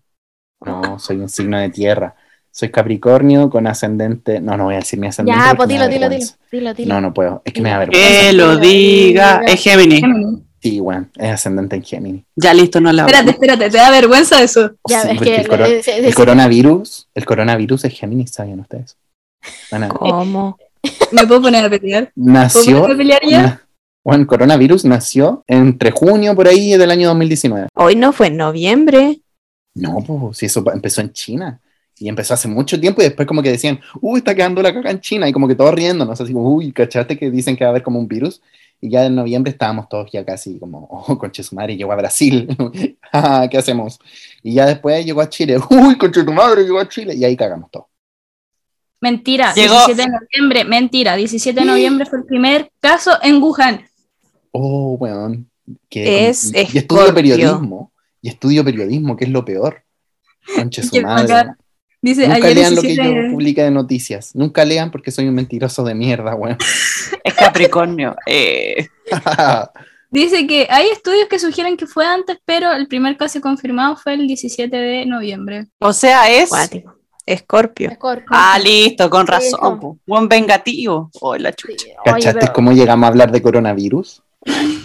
no, soy un signo de tierra. Soy Capricornio con ascendente. No, no voy a decir mi ascendente. Ya, pues dilo, dilo, dilo, vergüenza. dilo, dilo. No, no puedo. Es que me da vergüenza. Que lo diga. Es Gemini. Sí, bueno, es ascendente en Géminis. Ya listo, no la Espérate, espérate, ¿te da vergüenza eso? Ya, Sí, es que el, coro- es- es- el es- coronavirus, el coronavirus es Géminis, ¿sabían ustedes? Bueno, ¿Cómo? ¿Me puedo poner a pelear? ¿Puedo nació. ponerme a pelear ya? na- bueno, el coronavirus nació entre junio por ahí del año 2019. Hoy no fue en noviembre. No, pues si eso empezó en China. Y empezó hace mucho tiempo y después como que decían, uy, está quedando la caca en China. Y como que todos riéndonos, así como, uy, ¿cachaste que dicen que va a haber como un virus? Y ya en noviembre estábamos todos ya casi como, oh, conche su madre, llegó a Brasil. Ah, ¿Qué hacemos? Y ya después llegó a Chile, uy, conche tu madre, llegó a Chile. Y ahí cagamos todo. Mentira, Llegó- 17 de noviembre, mentira, 17 de noviembre fue el primer caso en Wuhan. Oh, weón. Que Es y, y estudio periodismo. Y estudio periodismo, que es lo peor. Conche su madre. Dice, Nunca ayer lean lo que 17 yo publique de noticias. Nunca lean porque soy un mentiroso de mierda, weón. Es Capricornio. Eh, Dice que hay estudios que sugieren que fue antes, pero el primer caso confirmado fue el 17 de noviembre. o sea, es. Cuático. Escorpio. Scorpio. Ah, listo, con Sí, razón. Buen vengativo. Oh, la Sí, chucha. oye, ¿Cachaste pero cómo llegamos a hablar de coronavirus?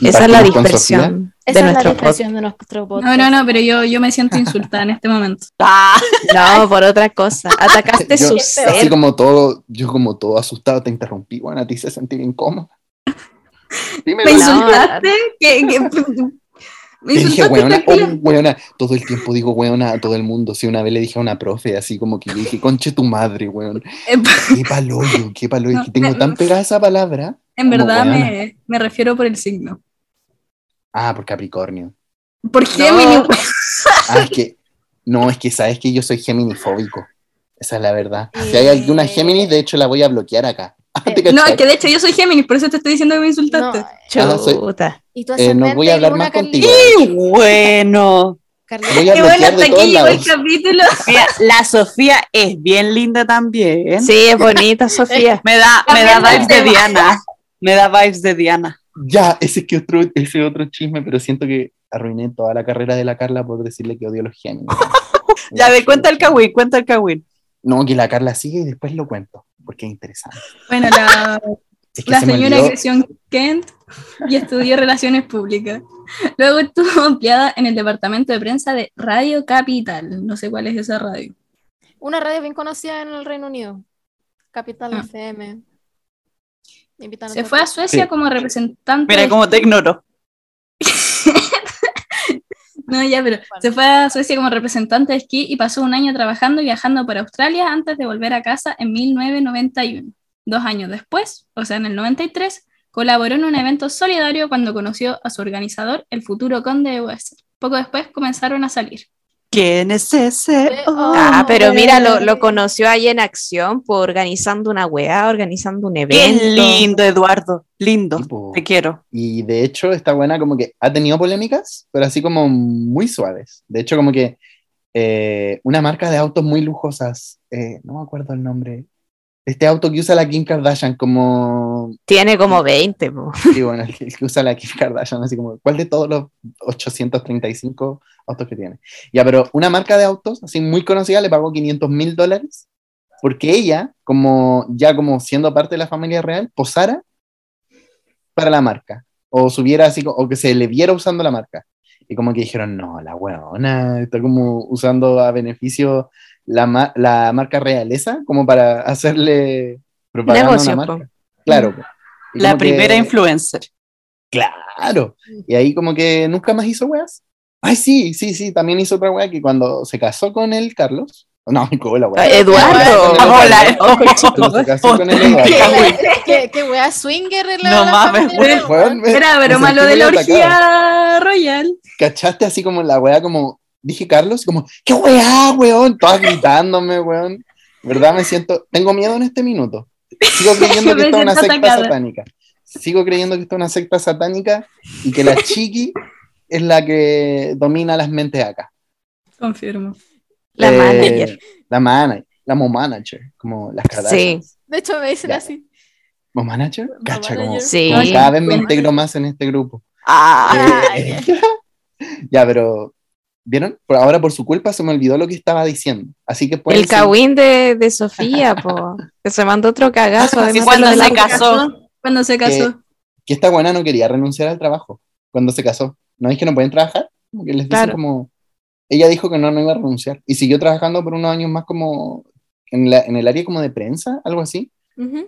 Esa es la dispersión esa de es la nuestro dispersión de nuestro podcast. No, no, no, pero yo, yo me siento insultada en este momento. Ah. No, por otra cosa. Atacaste Yo- su Así ser. como todo, yo como todo asustado te interrumpí, bueno, a ti se sentir incómodo. Dímelo. ¿Me insultaste? ¿Qué, qué- me Te dije, weona, oh, weona, todo el tiempo digo weona a todo el mundo. Si una vez le dije a una profe, así como que le dije, conche tu madre, weón. Qué paloyo, qué paloyo. No, que tengo me- tan pegada esa palabra. En verdad me, me refiero por el signo. Ah, por Capricornio. ¿Por Géminis? Ah, es que, no, es que sabes que yo soy geminifóbico. Esa es la verdad. Si hay Eh. alguna Géminis, de hecho la voy a bloquear acá. ¿Te No, cachai? es que de hecho yo soy Géminis, por eso te estoy diciendo que me No, insultaste. Ah, soy- Chuta. y tu Eh, no voy a hablar más Carlita. contigo. qué bueno. Carlita. Voy a Qué bueno, bloquear hasta de todos aquí llegó el lados. capítulo. Mira, la Sofía es bien linda también. Sí, es bonita, Sofía. Me da, me da vibes de. Diana. Me da vibes de Diana. Ya, ese es que otro, ese otro chisme, pero siento que arruiné toda la carrera de la Carla por decirle que odio los Géminis. Ya, ve, cuenta el Kawin, cuenta el Kawin. No, que la Carla sigue y después lo cuento, porque es interesante. Bueno, la, Es que la se señora en Kent y estudió Relaciones Públicas. Luego estuvo empleada en el departamento de prensa de Radio Capital. No sé cuál es esa radio. Una radio bien conocida en el Reino Unido. Capital Ah. FM. Invitan Se fue a Suecia Sí. como representante. Mira de- cómo te ignoro. No, ya, pero se fue a Suecia como representante de esquí y pasó un año trabajando y viajando por Australia antes de volver a casa en 1991. Dos años después, o sea, en el 93, colaboró en un evento solidario cuando conoció a su organizador, el futuro conde de Wessex. Poco después comenzaron a salir. ¿Quién es ese? Oh. Ah, pero mira, lo, lo conoció ahí en acción, por organizando una weá, organizando un Qué evento. lindo, Eduardo. Lindo. Tipo, Te quiero. Y de hecho, esta buena como que ha tenido polémicas, pero así como muy suaves. De hecho, como que eh, una marca de autos muy lujosas, eh, no me acuerdo el nombre, este auto que usa la Kim Kardashian como, Tiene como 20, po. sí, bueno, el que usa la Kim Kardashian, así como, ¿cuál de todos los 835 autos que tiene? Ya, pero una marca de autos, así muy conocida, le pagó 500 mil dólares porque ella, como ya como siendo parte de la familia real, posara para la marca, o subiera así, o que se le viera usando la marca. Y como que dijeron, no, la weona está como usando a beneficio la, ma- la marca realeza como para hacerle propaganda a Negocio, una po. marca. Claro. po. La que- primera influencer. Claro. Y ahí como que nunca más hizo weas. Ay, sí, sí, sí, también hizo otra wea que cuando se casó con el Carlos. No, me cagó la wea. Ah, Eduardo. Hola. Cuando se casó con el Eduardo. ¿Qué, qué wea swinger en la, No mames, Era, malo sentí de la orgía royal. ¿Cachaste así como la wea como dije Carlos? Como, ¿qué wea, weón? Todas gritándome, weón. ¿Verdad? Me siento, tengo miedo en este minuto. Sigo creyendo que esto es una secta atacada. satánica. Sigo creyendo que esto es una secta satánica y que la chiqui es la que domina las mentes acá. Confirmo. La Eh, manager. La manager. La mo manager, como las Kardashian. Sí, De hecho, me dicen Ya. así. ¿Mo manager? Cacha, como, manager. sí. como cada vez me integro más en este grupo. Ah, Eh, ya, pero ¿vieron? Por ahora por su culpa se me olvidó lo que estaba diciendo. Así que El Kawin de, de Sofía, po. Que se mandó otro cagazo. Además cuando se casó. Cuando se casó. que esta buena no quería renunciar al trabajo cuando se casó. ¿No es que no pueden trabajar? Como que les dicen Claro. como... Ella dijo que no, no iba a renunciar. Y siguió trabajando por unos años más como en, la- en el área como de prensa, algo así. Ujú.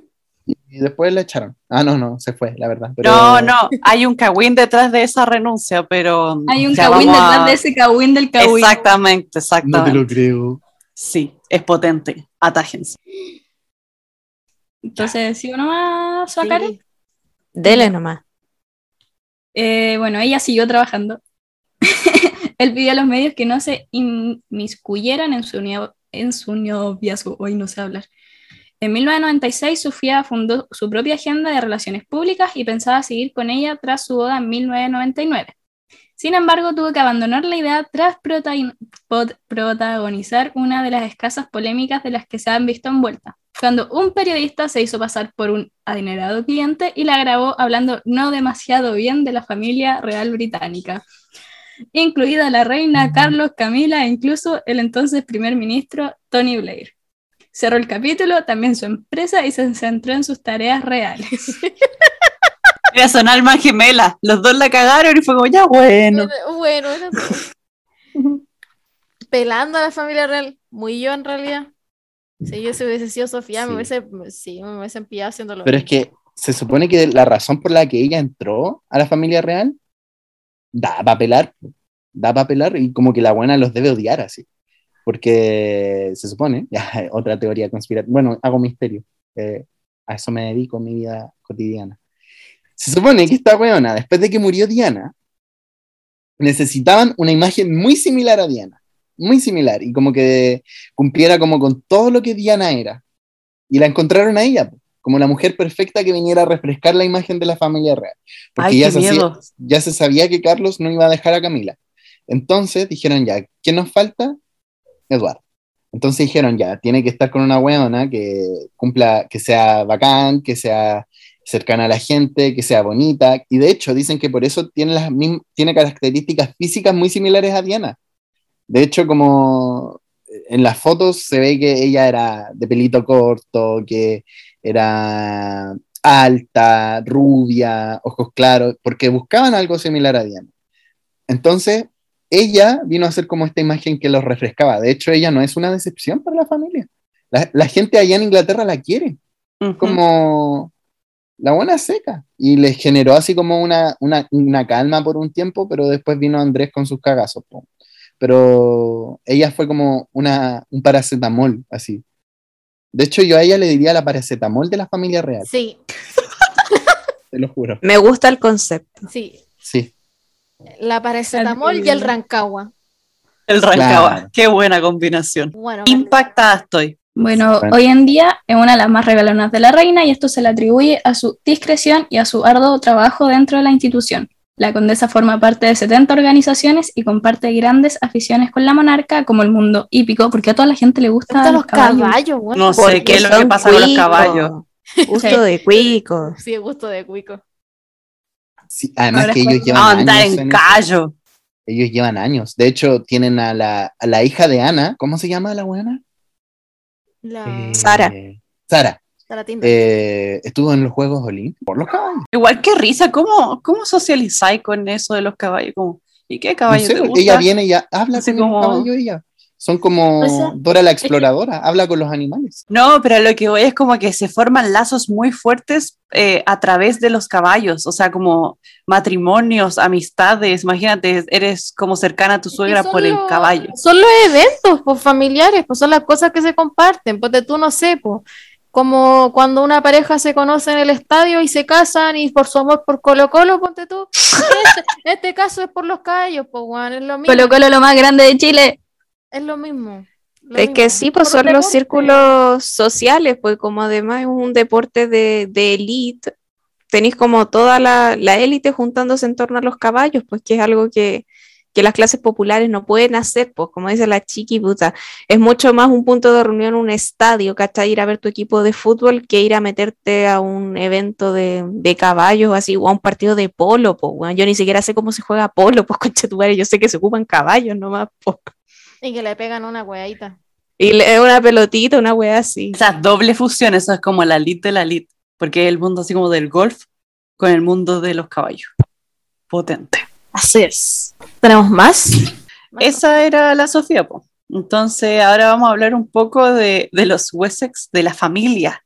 Y después la echaron. Ah, no, no, se fue, la verdad. Pero- No, no, hay un Kawin detrás de esa renuncia, pero. Hay un a- detrás de ese Kawin del Kawin. Exactamente, No exactamente. te lo creo. Sí, es potente. Atájense. Entonces, ¿sí o no más, Suacare? Sí. Dele nomás. Eh, bueno, ella siguió trabajando. Él pidió a los medios que no se inmiscuyeran en su, en su noviazgo. Hoy no sé hablar. En 1996, Sofía fundó su propia agenda de relaciones públicas y pensaba seguir con ella tras su boda en 1999. Sin embargo, tuvo que abandonar la idea tras protagonizar una de las escasas polémicas de las que se han visto envuelta, cuando un periodista se hizo pasar por un adinerado cliente y la grabó hablando no demasiado bien de la familia real británica, incluida la reina Carlos Camila e incluso el entonces primer ministro Tony Blair. Cerró el capítulo, también su empresa y se centró en sus tareas reales. Era son alma gemela. Los dos la cagaron y fue como, ya bueno. Bueno, era todo. Pelando a la familia real. Muy yo en realidad. Si yo hubiese sido Sofía, me hubiese, sí, me hubiesen pillado haciendo lo Pero es que se supone que la razón por la que ella entró a la familia real da para pelar, da para pelar y como que la buena los debe odiar así. Porque se supone, ya, otra teoría conspirativa, bueno, hago misterio, eh, a eso me dedico en mi vida cotidiana. Se supone que esta weona, después de que murió Diana, necesitaban una imagen muy similar a Diana, muy similar, y como que cumpliera como con todo lo que Diana era. Y la encontraron a ella, como la mujer perfecta que viniera a refrescar la imagen de la familia real. Porque Ay, ya, qué se hacía- ya se sabía que Carlos no iba a dejar a Camila. Entonces dijeron ya, ¿quién nos falta? Eduardo. Entonces dijeron ya, tiene que estar con una weona que cumpla, que sea bacán, que sea cercana a la gente, que sea bonita. Y de hecho dicen que por eso tiene, las mism- tiene características físicas muy similares a Diana. De hecho, como en las fotos se ve que ella era de pelito corto, que era alta, rubia, ojos claros, porque buscaban algo similar a Diana. Entonces, ella vino a ser como esta imagen que los refrescaba. De hecho, ella no es una decepción para la familia. La, la gente allá en Inglaterra la quiere, como la buena seca. Y les generó así como una, una, una calma por un tiempo, pero después vino Andrés con sus cagazos. po. Pero ella fue como una, un paracetamol, así. De hecho, yo a ella le diría la paracetamol de la familia real, Sí, te lo juro. Me gusta el concepto. sí. Sí. La paracetamol y el rancagua. El Rancagua. Claro. Qué buena combinación. Bueno, Impactada estoy. Bueno, Bueno. hoy en día es una de las más regalonas de la reina y esto se le atribuye a su discreción y a su arduo trabajo dentro de la institución. La condesa forma parte de 70 organizaciones y comparte grandes aficiones con la monarca, como el mundo hípico, porque a toda la gente le gustan gustan los caballos. caballos, bueno. No sé qué es lo que pasa con los caballos. Gusto Sí. de cuico. Sí, el gusto de cuico. Sí, además Ahora que ellos llevan Vamos a andar años en callo. Ellos llevan años. De hecho, tienen a la, a la hija de Ana. ¿Cómo se llama la buena? La, Eh, Sara. Sara. Eh, estuvo en los Juegos Olímpicos por los caballos. Igual que risa, ¿cómo, cómo socializáis con eso de los caballos? Como, ¿Y qué No caballo sé, te porque gusta? ella viene y ya habla Así con como- el caballo ella. Son como O sea, Dora la exploradora, habla con los animales. No, pero lo que voy es como que se forman lazos muy fuertes eh, a través de los caballos, o sea, como matrimonios, amistades, imagínate, eres como cercana a tu suegra por el caballo. Son los eventos pues, familiares, pues son las cosas que se comparten. Pues tú no sé, pues, como cuando una pareja se conoce en el estadio y se casan y por su amor por Colo Colo, ponte tú. Este, este caso es por los caballos, pues, Juan, es lo mismo. Colo Colo lo más grande de Chile. Es lo mismo. lo Es que sí, pues Por son los círculos sociales, pues como además es un deporte de, de élite, tenéis como toda la, la élite juntándose en torno a los caballos, pues que es algo que, que las clases populares no pueden hacer, pues como dice la chiqui puta, es mucho más un punto de reunión, un estadio, ¿cachai? Ir a ver tu equipo de fútbol que ir a meterte a un evento de, de caballos así, o a un partido de polo, pues bueno, yo ni siquiera sé cómo se juega polo, pues concha tu madre, yo sé que se ocupan caballos nomás, pues. Y que le pegan una hueadita. Y le- una pelotita, una wea así. Esa doble fusión, eso es como la lit de la lit, porque es el mundo así como del golf con el mundo de los caballos. Potente. Así es. ¿Tenemos más? Esa era la Sofía, po. Entonces, ahora vamos a hablar un poco de, de los Wessex, de la familia,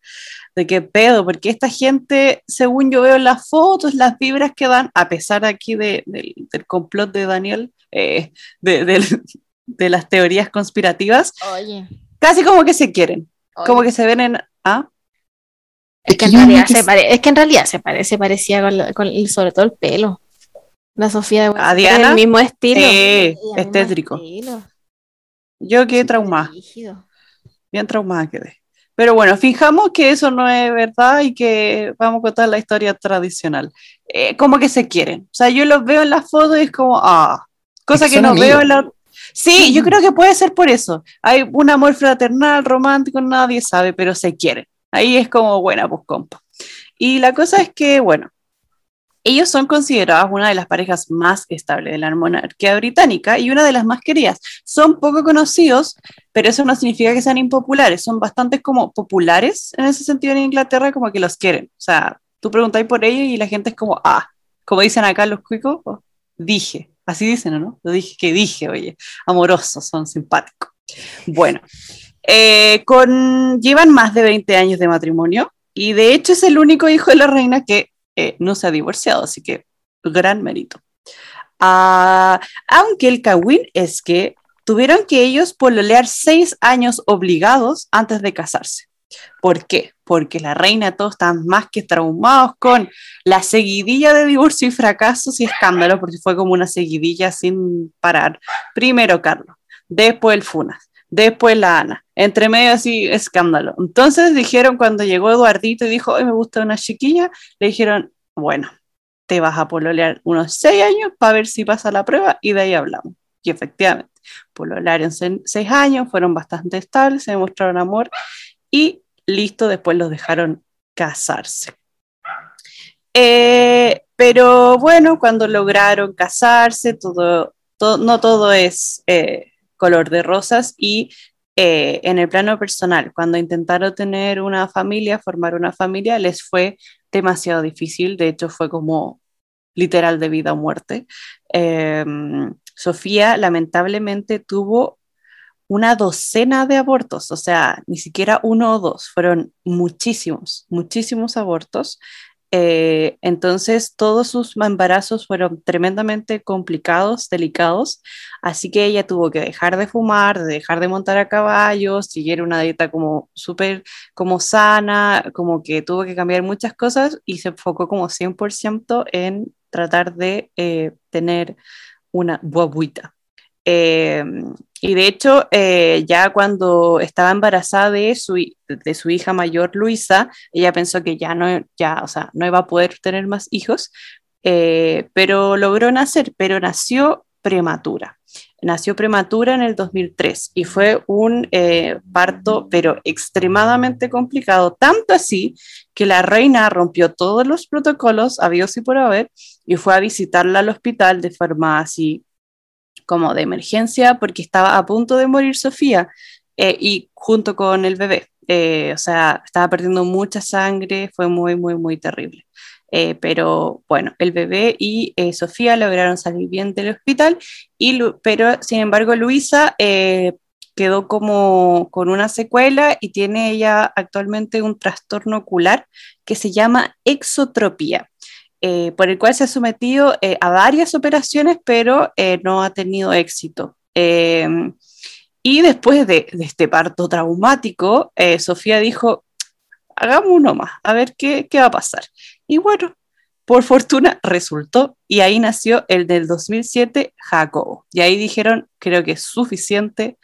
de qué pedo, porque esta gente, según yo veo en las fotos, las vibras que dan, a pesar aquí de- del, del complot de Daniel, eh, de, del- de las teorías conspirativas, Oye. casi como que se quieren, como oye. que se ven en... ¿ah? Es que en realidad que se pare- es que en realidad se parece, parecía con, la- con el- sobre todo el pelo. La Sofía de ¿A Wessex. Es Diana? el mismo estilo. Eh, Sí, es tétrico. estilo. Yo quedé traumada. Rígido. bien traumada quedé. Pero bueno, fijamos que eso no es verdad y que vamos a contar la historia tradicional. Eh, como que se quieren. O sea, yo los veo en las fotos y es como, ah, cosa Es que que no veo amigos. en la... Sí, yo creo que puede ser por eso. Hay un amor fraternal, romántico, nadie sabe, pero se quieren. Ahí es como buena, pues compa. Y la cosa es que, bueno, Ellos son considerados una de las parejas más estables de la monarquía británica y una de las más queridas. Son poco conocidos, pero eso no significa que sean impopulares. Son bastante como populares en ese sentido en Inglaterra, como que los quieren. O sea, tú preguntáis por ellos y la gente es como, ah, como dicen acá los cuicos, oh, dije. Así dicen, ¿no? Lo dije que dije, oye, amorosos, son simpáticos. Bueno, eh, con, llevan más de 20 años de matrimonio y de hecho es el único hijo de la reina que eh, no se ha divorciado, así que gran mérito. Ah, aunque el cagüín es que tuvieron que ellos pololear seis años obligados antes de casarse. ¿Por qué? Porque la reina todos están más que traumados con la seguidilla de divorcio y fracasos y escándalos, porque fue como una seguidilla sin parar. Primero Carlos, después el Funas, después la Ana, entre medio así escándalo. Entonces dijeron cuando llegó Eduardito y dijo, hoy me gusta una chiquilla, le dijeron, bueno, te vas a pololear unos seis años para ver si pasa la prueba y de ahí hablamos. Y efectivamente, pololearon se- seis años, fueron bastante estables, se demostraron amor y listo, después los dejaron casarse. Eh, pero bueno, cuando lograron casarse, todo, no todo es eh, color de rosas y eh, en el plano personal, cuando intentaron tener una familia, formar una familia, les fue demasiado difícil, de hecho fue como literal de vida o muerte. Eh, Sofía lamentablemente tuvo una docena de abortos, o sea, ni siquiera uno o dos, fueron muchísimos, muchísimos abortos. Eh, entonces, todos sus embarazos fueron tremendamente complicados, delicados, así que ella tuvo que dejar de fumar, de dejar de montar a caballo, seguir una dieta como súper como sana, como que tuvo que cambiar muchas cosas y se enfocó como 100% en tratar de eh, tener una guaguita. Eh, y de hecho, eh, ya cuando estaba embarazada de su, de su hija mayor, Luisa, ella pensó que ya no, ya, o sea, no iba a poder tener más hijos, eh, pero logró nacer, pero nació prematura. Nació prematura en el 2003 y fue un eh, parto, pero extremadamente complicado, tanto así que la reina rompió todos los protocolos habidos y por haber y fue a visitarla al hospital de forma así como de emergencia porque estaba a punto de morir Sofía eh, y junto con el bebé. Eh, o sea, estaba perdiendo mucha sangre, fue muy, muy, muy terrible. Eh, pero bueno, el bebé y eh, Sofía lograron salir bien del hospital, y, pero sin embargo Luisa eh, quedó como con una secuela y tiene ella actualmente un trastorno ocular que se llama exotropía eh, por el cual se ha sometido eh, a varias operaciones, pero eh, no ha tenido éxito. Eh, y después de, este parto traumático, Sofía dijo, hagamos uno más, a ver qué, qué va a pasar. Y bueno, por fortuna resultó, y ahí nació el del 2007, Jacobo. Y ahí dijeron, creo que es suficiente,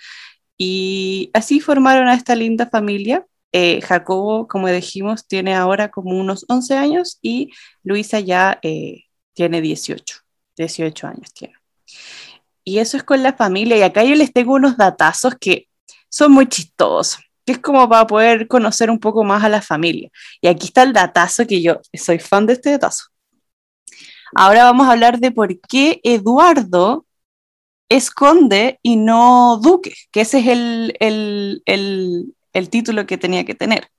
y así formaron a esta linda familia. Eh, Jacobo, como dijimos, tiene ahora como unos 11 años y Luisa ya eh, tiene 18, 18 años tiene. Y eso es con la familia. Y acá yo les tengo unos datazos que son muy chistosos, que es como para poder conocer un poco más a la familia. Y aquí está el datazo que yo soy fan de este datazo. Ahora vamos a hablar de por qué Eduardo es conde y no duque, que ese es el, el, el, el título que tenía que tener.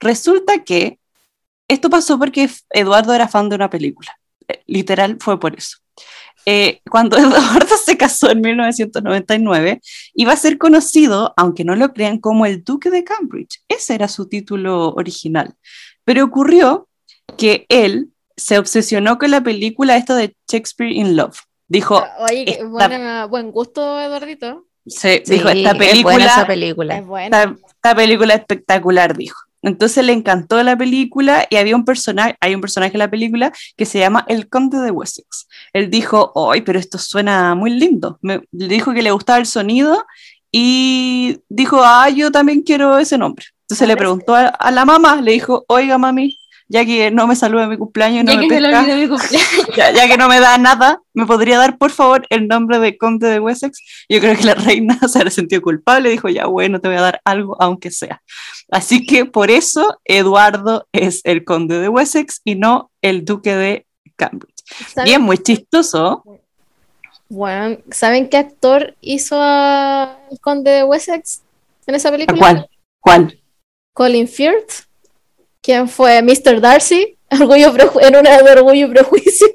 Resulta que esto pasó porque Eduardo era fan de una película. Eh, Literal fue por eso. Eh, cuando Eduardo se casó en 1999, iba a ser conocido, aunque no lo crean, como el Duque de Cambridge. Ese era su título original. Pero ocurrió que él se obsesionó con la película esta de Shakespeare in Love. Dijo, Oye, esta- buena- buen gusto, Eduardito. se, Sí, dijo esta es buena película esa película. Es buena. esta, esta película es espectacular, dijo. Entonces le encantó la película y había un personaje, hay un personaje en la película que se llama el Conde de Wessex. Él dijo, ¡ay, pero esto suena muy lindo! Me, le dijo que le gustaba el sonido y dijo, ah, yo también quiero ese nombre. Entonces le preguntó a, a la mamá, le dijo, oiga mami, ya que no me saluda en mi cumpleaños, y no ya me que se pesca, mi cumpleaños. ya, ya que no me da nada, ¿me podría dar por favor el nombre de Conde de Wessex? Yo creo que la reina se le sintió culpable, dijo, ya bueno, te voy a dar algo, aunque sea. Así que por eso Eduardo es el Conde de Wessex y no el Duque de Cambridge. ¿Saben- Y es muy chistoso. Bueno, ¿saben qué actor hizo a el conde de Wessex en esa película? ¿Cuál? ¿Cuál? Colin Firth, quien fue Mr. Darcy Orgullo en una de Orgullo y Prejuicio.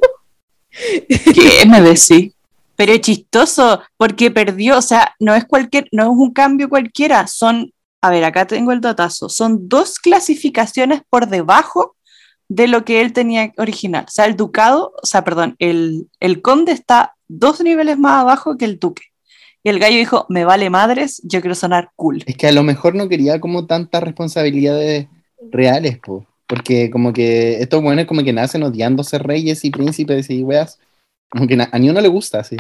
¿Qué me decís? Pero es chistoso porque perdió, o sea, no es cualquier, no es un cambio cualquiera, son, a ver, acá tengo el datazo, son dos clasificaciones por debajo de lo que él tenía original. O sea, el ducado, o sea, perdón, el, el conde está dos niveles más abajo que el duque. Y el gallo dijo, me vale madres, yo quiero sonar cool. Es que a lo mejor no quería como tantas responsabilidades reales, po. Porque como que estos buenos como que nacen odiándose reyes y príncipes y weas. Como que a ni uno le gusta así.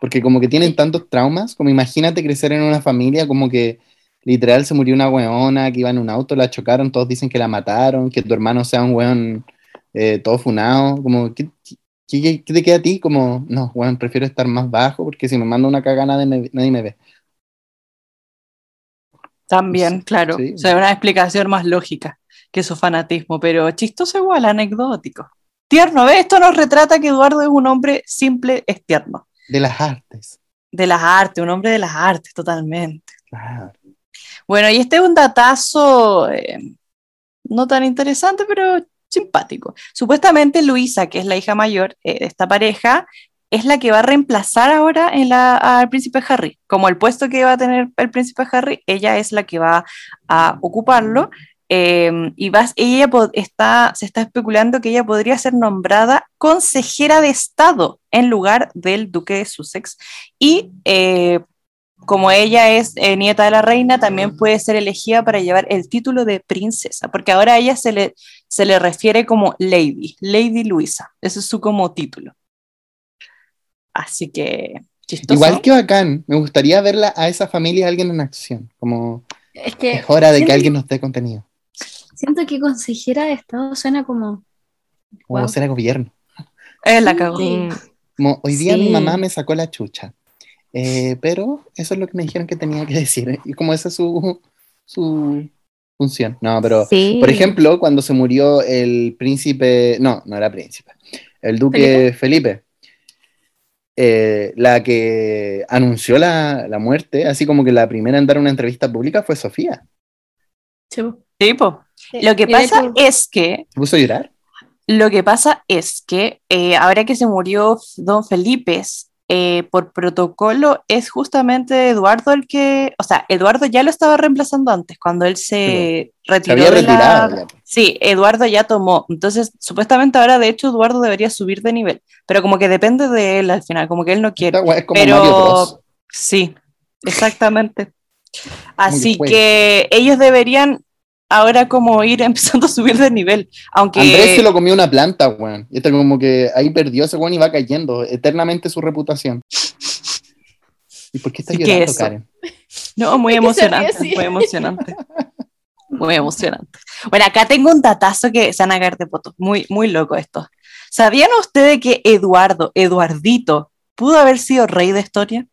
Porque como que tienen tantos traumas, como imagínate crecer en una familia como que literal se murió una weona que iba en un auto, la chocaron, todos dicen que la mataron, que tu hermano sea un weón eh, todo funado, como, ¿qué, qué, qué- te queda a ti? Como, no, weón, prefiero estar más bajo porque si me mando una cagada nadie me, nadie me ve. También, claro. sí. O sea, una explicación más lógica que su fanatismo, pero chistoso igual, anecdótico. Tierno, ¿ves? Esto nos retrata que Eduardo es un hombre simple, es tierno. De las artes. De las artes, un hombre de las artes, totalmente. Claro. Bueno, y este es un datazo eh, no tan interesante, pero simpático. Supuestamente Luisa, que es la hija mayor eh, de esta pareja, es la que va a reemplazar ahora al príncipe Harry. Como el puesto que va a tener el príncipe Harry, ella es la que va a ocuparlo. eh, y vas, ella está, se está especulando que ella podría ser nombrada consejera de Estado en lugar del duque de Sussex. Y eh, como ella es eh, nieta de la reina, también puede ser elegida para llevar el título de princesa, porque ahora a ella se le, se le refiere como Lady, Lady Luisa, ese es su como título. Así que, chistoso. Igual que bacán, me gustaría verla a esa familia alguien en acción. Como Es que es hora de que alguien nos dé contenido. siento que consejera de Estado suena como. Como Wow. ser a gobierno. Eh, la cagó. Sí. Como hoy día mi Sí. mamá me sacó la chucha. Eh, pero eso es lo que me dijeron que tenía que decir. ¿eh? Y como esa es su, su función. No, pero Sí. por ejemplo, cuando se murió el príncipe, no, no era príncipe, el duque Felipe, eh, la que anunció la, la muerte, así como que la primera en dar una entrevista pública fue Sofía. Sí, po. Lo que pasa es que ¿Se puso a llorar? Lo que pasa es que eh, ahora que se murió Don Felipe, eh, por protocolo es justamente Eduardo el que, o sea, Eduardo ya lo estaba reemplazando antes, cuando él se Se retiró. había de la- retirado. Sí, Eduardo ya tomó. Entonces, supuestamente ahora, de hecho, Eduardo debería subir de nivel, pero como que depende de él al final, como que él no quiere. Es como Pero- Mario. Sí, exactamente. Así juega. que ellos deberían ahora como ir empezando a subir de nivel, aunque... Andrés se lo comió una planta, weón. Y está como que ahí perdió ese weón y va cayendo eternamente su reputación. ¿Y por qué está llorando, eso. Karen? No, muy emocionante, muy emocionante. Muy emocionante. Bueno, acá tengo un datazo que se van a caer de poto. Muy, muy loco esto. ¿Sabían ustedes que Eduardo, Eduardito, pudo haber sido rey de Estonia?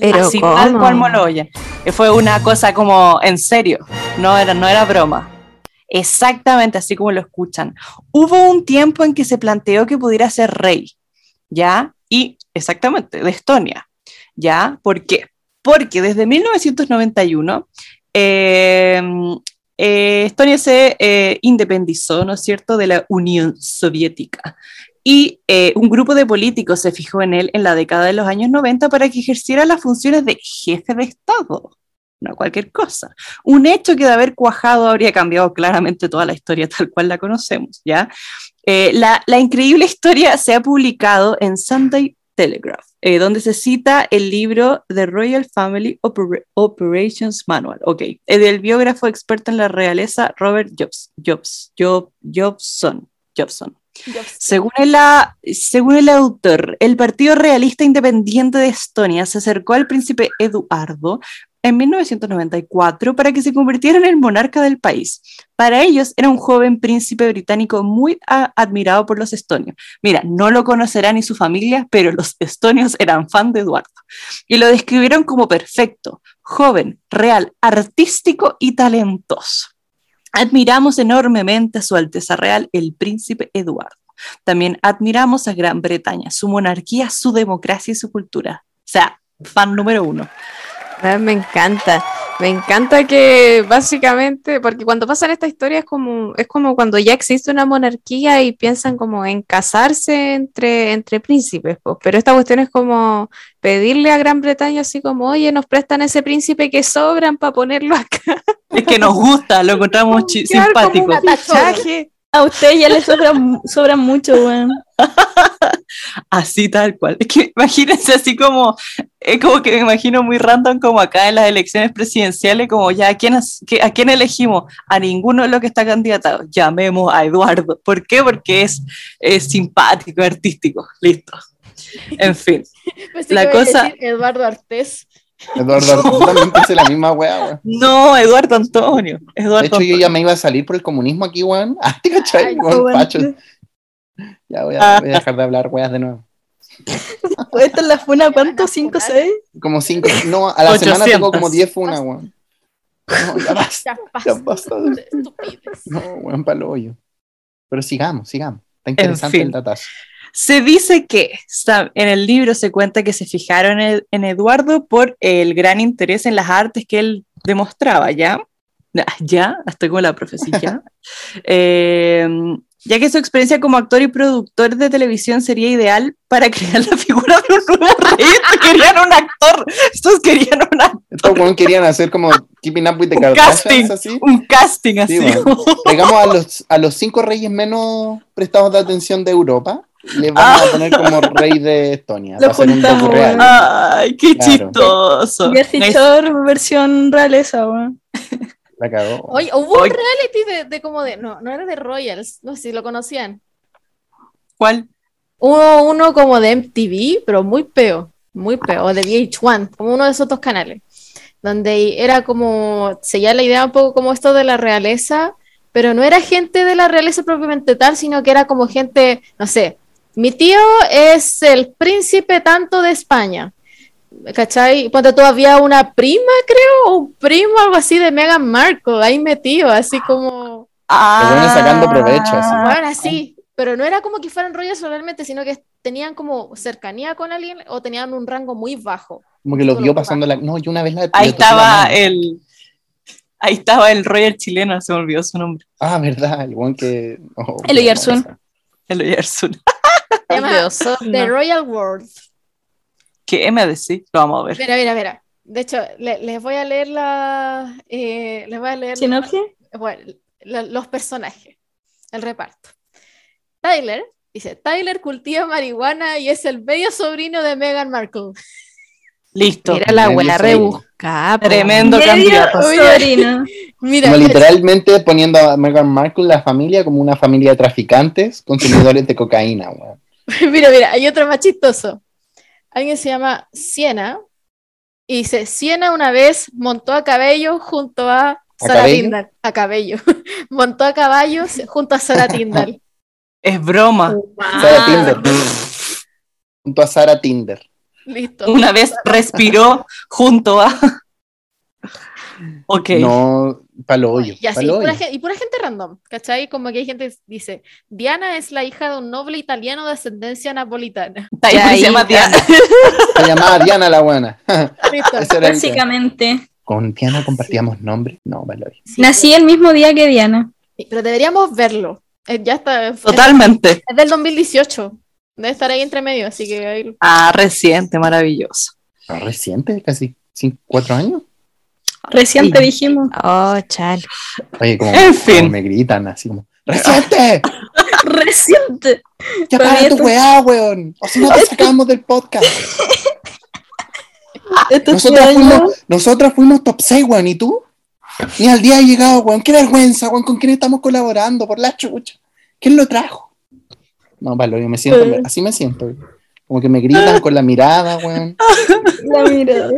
Pero Así ¿cómo? tal cual Moloya. Fue una cosa como en serio, no era, no era broma. Exactamente así como lo escuchan. Hubo un tiempo en que se planteó que pudiera ser rey, ¿ya? Y exactamente, de Estonia, ¿ya? ¿Por qué? Porque desde 1991 eh, eh, Estonia se eh, independizó, ¿no es cierto?, de la Unión Soviética. Y eh, un grupo de políticos se fijó en él en la década de los años 90 para que ejerciera las funciones de jefe de Estado, no cualquier cosa. Un hecho que de haber cuajado habría cambiado claramente toda la historia tal cual la conocemos, ¿ya? Eh, la, increíble historia se ha publicado en Sunday Telegraph, eh, donde se cita el libro The Royal Family Oper- Operations Manual, ok, del biógrafo experto en la realeza Robert Jobs, Jobs, Job, Jobson, Jobson. Según el, autor, el Partido Realista Independiente de Estonia se acercó al príncipe Eduardo en 1994 para que se convirtiera en el monarca del país. Para ellos era un joven príncipe británico muy admirado por los estonios. Mira, no lo conocerá ni su familia, pero los estonios eran fan de Eduardo y lo describieron como perfecto, joven, real, artístico y talentoso. Admiramos enormemente a Su Alteza Real, el Príncipe Eduardo. También admiramos a Gran Bretaña, su monarquía, su democracia y su cultura. O sea, fan número uno. Ah, Me encanta. Me encanta que básicamente, porque cuando pasan esta historia es como, es como cuando ya existe una monarquía y piensan como en casarse entre, entre príncipes, pues. Pero esta cuestión es como pedirle a Gran Bretaña así como, oye, nos prestan ese príncipe que sobran para ponerlo acá. Es que nos gusta, lo encontramos simpático. A usted ya le sobran, sobran mucho, weón. Así tal cual. Es que imagínense así como, es como que me imagino muy random como acá en las elecciones presidenciales, como ya, ¿a quién, a quién elegimos? A ninguno de los que está candidatado. Llamemos a Eduardo. ¿Por qué? Porque es, es simpático, artístico. Listo. En fin. Pensé La cosa- decir Eduardo Artés. Eduardo, también pensé la misma weá, weón. No, Eduardo Antonio. De Eduardo hecho, yo Antonio. ya me iba a salir por el comunismo aquí, weón. Ah, ¿te cachai, Ay, weón? weón. Ya voy a, voy a dejar de hablar weas de nuevo. ¿Esta es la funa cuánto? ¿Cinco, seis? Como cinco, no, a la semana tengo 800. como 10 funas, weón. No, ya basta. Ya basta. No, weón, palo hoyo. Pero sigamos, sigamos. Está interesante fin. el datazo. Se dice que sa- en el libro se cuenta que se fijaron en, en Eduardo por el gran interés en las artes que él demostraba, ¿ya? Ah, Ya, estoy como la profecía. Eh, ya que su experiencia como actor y productor de televisión sería ideal para crear la figura de un nuevo rey. Estos querían un actor, estos querían un, actor, Estos querían hacer como Keeping Up with the Un Kardashians, casting. así. un casting así. Sí, bueno. Llegamos a los, a los cinco reyes menos prestados de atención de Europa. Le vamos a poner como rey de Estonia. Lo juntamos, real. Ay, qué Claro. chistoso. Es- Shore versión realeza, weón. La cagó. Oye, hubo Oye. un reality de, de como de. No, no era de Royals. No sé si lo conocían. ¿Cuál? Hubo uno como de MTV, pero muy peo. Muy peo. O de VH1, como uno de esos dos canales. Donde era como. Seguía la idea un poco como esto de la realeza. Pero no era gente de la realeza propiamente tal, sino que era como gente, no sé, mi tío es el príncipe tanto de España. ¿Cachai? Ponte todavía una prima, creo, o un primo, algo así de Meghan Markle, ahí metido, así como. Ah, sacando provecho, así. Bueno, así, pero no era como que fueran rollos solamente, sino que tenían como cercanía con alguien o tenían un rango muy bajo. Como que lo Solo vio pasando la. No, yo una vez la. Ahí la estaba el. Ahí estaba el Royal chileno, se me olvidó su nombre. Ah, verdad, el buen que. oh, El cosa. El Oyarsun. The Royal World. ¿Qué MDC? Lo vamos a ver. Mira, mira, mira. De hecho, le- les voy a leer la. eh, les voy a leer ¿Sinopsis? bueno, la- los personajes, el reparto. Tyler, dice, Tyler cultiva marihuana y es el bello sobrino de Meghan Markle. Listo. Mira la weá rebuscada. Tremendo candidato. sobrino. Mira, Como mira, literalmente poniendo a Meghan Markle, la familia, como una familia de traficantes, consumidores de cocaína, mira, mira, hay otro más chistoso. Alguien se llama Siena y dice, Siena una vez montó a cabello junto a Sara cabello? Tindall. A cabello. montó a caballos junto a Sara Tindall. Es broma. Sara Tinder. Junto a Sara Tinder. Listo. Una vez respiró junto a. Ok. No, palo hoyo. Y así, palo pura hoyo. gen- y pura gente random, ¿cachai? Como que hay gente que dice, Diana es la hija de un noble italiano de ascendencia napolitana. Está ahí, se llama. Diana. Se llamaba Diana la buena. Básicamente. ¿Con Diana compartíamos nombre? No, palo hoyo. Sí, Nací el mismo día que Diana. pero, pero deberíamos verlo. Eh, ya está. es- Totalmente. Es del 2018. Debe estar ahí entre medio, así que ahí- Ah, reciente, maravilloso. Ah, Reciente, casi cinco, cuatro años. Recién te Sí. dijimos. Oh, chale. Oye, como, En fin. como me gritan así como, ¡Reciente! Reciente. ¡Ya Para tu esto- weá, weón! O si no te sacamos del podcast. Este Nosotras año- fuimos, nosotras fuimos top 6, weón, ¿y tú? Ni al día ha llegado, weón. Qué vergüenza, weón. ¿Con quién estamos colaborando? Por la chucha. ¿Quién lo trajo? No, Palo, yo me siento, Eh. así me siento. weón. Como que me gritan con la mirada, weón. La mirada.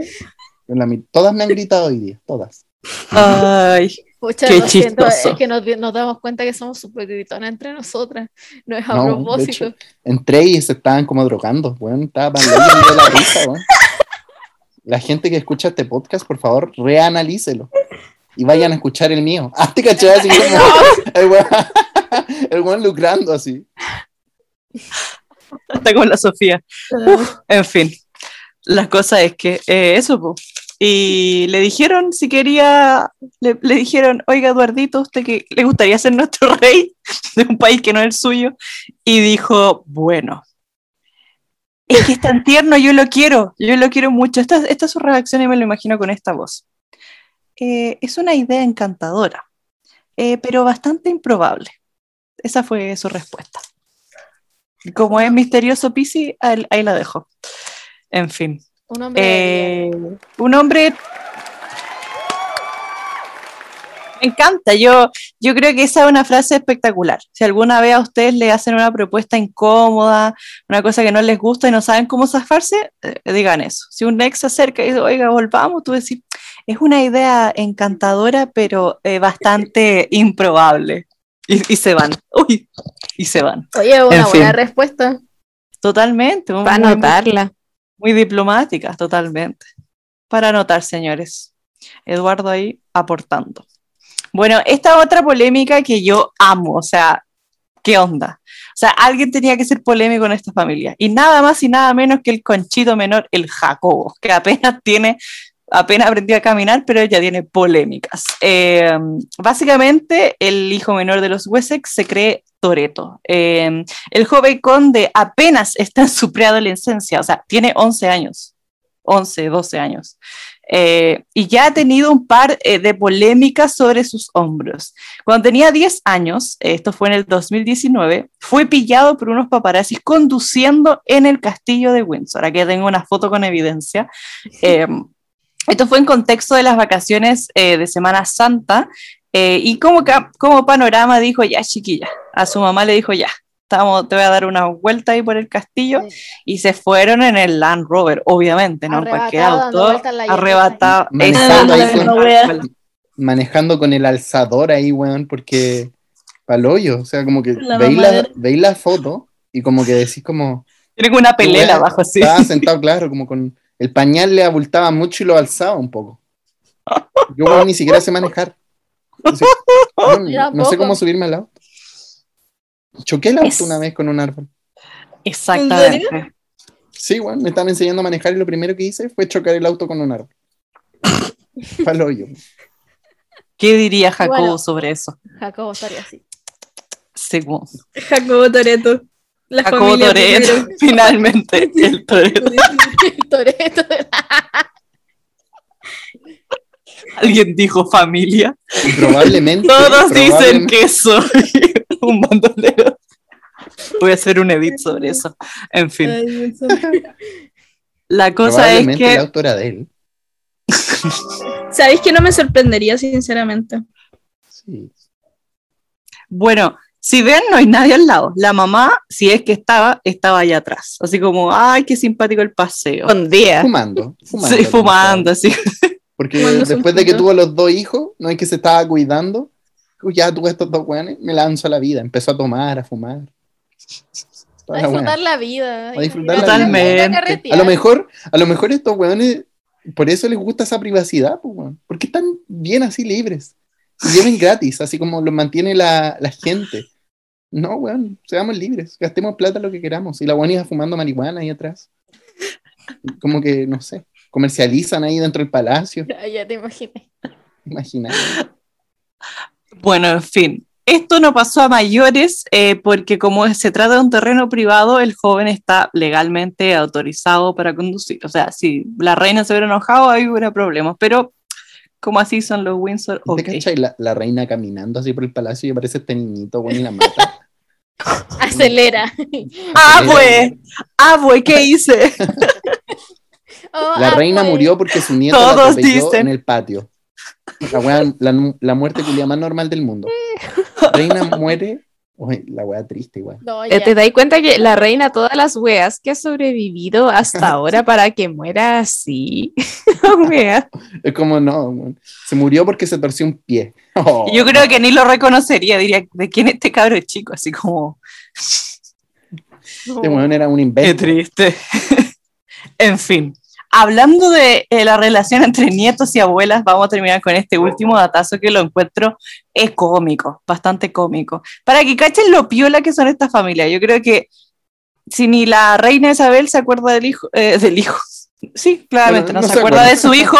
La todas me han gritado hoy día, todas. Ay, Pucha, Qué siento, es que nos, nos damos cuenta que somos súper gritonas entre nosotras. No es a No, de propósito. hecho. Entré y se estaban como drogando, weón. Estaba Palo y me dio la risa, weón. La gente que escucha este podcast, por favor, reanalícelo. Y vayan a escuchar el mío. Ah, te caché así como el weón lucrando así. Está con la Sofía. En fin, la cosa es que eh, eso, po. Y le dijeron si quería, le, dijeron, oiga Eduardito, ¿usted que le gustaría ser nuestro rey de un país que no es el suyo? Y dijo, bueno, es que es tan tierno, yo lo quiero, yo lo quiero mucho. Esta, esta es su reacción y me lo imagino con esta voz. "Eh, es una idea encantadora, eh, pero bastante improbable. Esa fue su respuesta. Como es misterioso Pisi, ahí, ahí la dejo. En fin. Un hombre Eh, un hombre. Me encanta, yo, yo creo que esa es una frase espectacular. Si alguna vez a ustedes le hacen una propuesta incómoda, una cosa que no les gusta y no saben cómo zafarse, eh, digan eso. Si un ex se acerca y dice, oiga, volvamos, tú decís, es una idea encantadora, pero eh, bastante improbable. Y, y se van. Uy, y se van. Oye, una en buena fin. respuesta. Totalmente. Para muy- anotarla. Muy diplomáticas, totalmente. Para anotar, señores. Eduardo ahí aportando. Bueno, esta otra polémica que yo amo, o sea, ¿qué onda? O sea, alguien tenía que ser polémico en esta familia. Y nada más y nada menos que el conchito menor, el Jacobo, que apenas tiene, apenas aprendió a caminar, pero ya tiene polémicas. Eh, básicamente, el hijo menor de los Wessex se cree Toreto. Eh, el joven conde apenas está en su preadolescencia, o sea, tiene 11 años, 11, 12 años, eh, y ya ha tenido un par eh, de polémicas sobre sus hombros. Cuando tenía 10 años, esto fue en el 2019, fue pillado por unos paparazzis conduciendo en el castillo de Windsor. Aquí tengo una foto con evidencia. Eh, esto fue en contexto de las vacaciones eh, de Semana Santa. eh, y como, como panorama dijo, ya chiquilla, a su mamá le dijo, ya, estamos, te voy a dar una vuelta ahí por el castillo. Y se fueron en el Land Rover, obviamente, ¿no? Cualquier Arrebatado, dando auto. Arrebatado. Manejando con- wea. manejando con el alzador ahí, weón, porque pa'l hoyo, o sea, como que La veis la, veis la foto y como que decís como, Tienen una pelela abajo así. estaba sentado, claro, como con el pañal le abultaba mucho y lo alzaba un poco. Yo ni siquiera sé manejar. Entonces, Yo no sé cómo subirme al auto. Choqué el auto Es- una vez con un árbol. Exactamente. Sí, weón, me estaban enseñando a manejar y lo primero que hice fue chocar el auto con un árbol. Pa'l hoyo. ¿Qué diría Jacobo Bueno. sobre eso? Jacobo estaría así. Según Jacobo Toreto. La Jacobo Toreto, finalmente, el Toreto. La- Alguien dijo familia. Y probablemente. Todos dicen que soy un bandolero. Voy a hacer un edit sobre eso. En fin, Ay, la cosa es que auto era de él. ¿Sabéis que no me sorprendería, sinceramente? Sí. Bueno, si ven, no hay nadie al lado. La mamá, si es que estaba, estaba allá atrás. Así como, ay, qué simpático el paseo. Un día. Fumando. fumando Sí, fumando, así. Porque después de que tuvo los dos hijos, no es que se estaba cuidando. Ya tuve estos dos weones, me lanzo a la vida. Empezó a tomar, a fumar. A disfrutar la vida. A disfrutar la vida. Totalmente. A lo mejor, a lo mejor estos weones, por eso les gusta esa privacidad, pues, porque están bien así libres. Y viven gratis, así como los mantiene la, la gente. No, weón, seamos libres, gastemos plata lo que queramos. Y la weón iba fumando marihuana ahí atrás. Como que, no sé, comercializan ahí dentro del palacio. Ya, ya te imaginé. Imagina. Bueno, en fin. Esto no pasó a mayores eh, porque como se trata de un terreno privado, el joven está legalmente autorizado para conducir. O sea, si la reina se hubiera enojado, ahí hubiera problemas. Pero como así son los Windsor, ¿Te ok. cachai la, la reina caminando así por el palacio y aparece este niñito, weón, y la mata? Acelera. Ah, pues, ah, pues, ¿qué hice? Oh, La ah, reina murió porque su nieto la Todos atropelló dicen. en el patio. La, la, la muerte culia más normal del mundo. Reina muere. Uy, la wea triste igual. No, Eh, ya. ¿Te das cuenta que la reina, todas las weas que ha sobrevivido hasta ahora para que muera así? Wea. Es como no, se murió porque se torció un pie. Oh, Yo creo que ni lo reconocería, diría, ¿de quién es este cabro chico? Así como, este weón era un qué invento. triste. en fin, hablando de eh, la relación entre nietos y abuelas, vamos a terminar con este último datazo que lo encuentro es cómico, bastante cómico. Para que cachen lo piola que son estas familias, yo creo que si ni la reina Isabel se acuerda del hijo, eh, del hijo, sí, claramente, no, no se, se acuerda acuerda. de su hijo,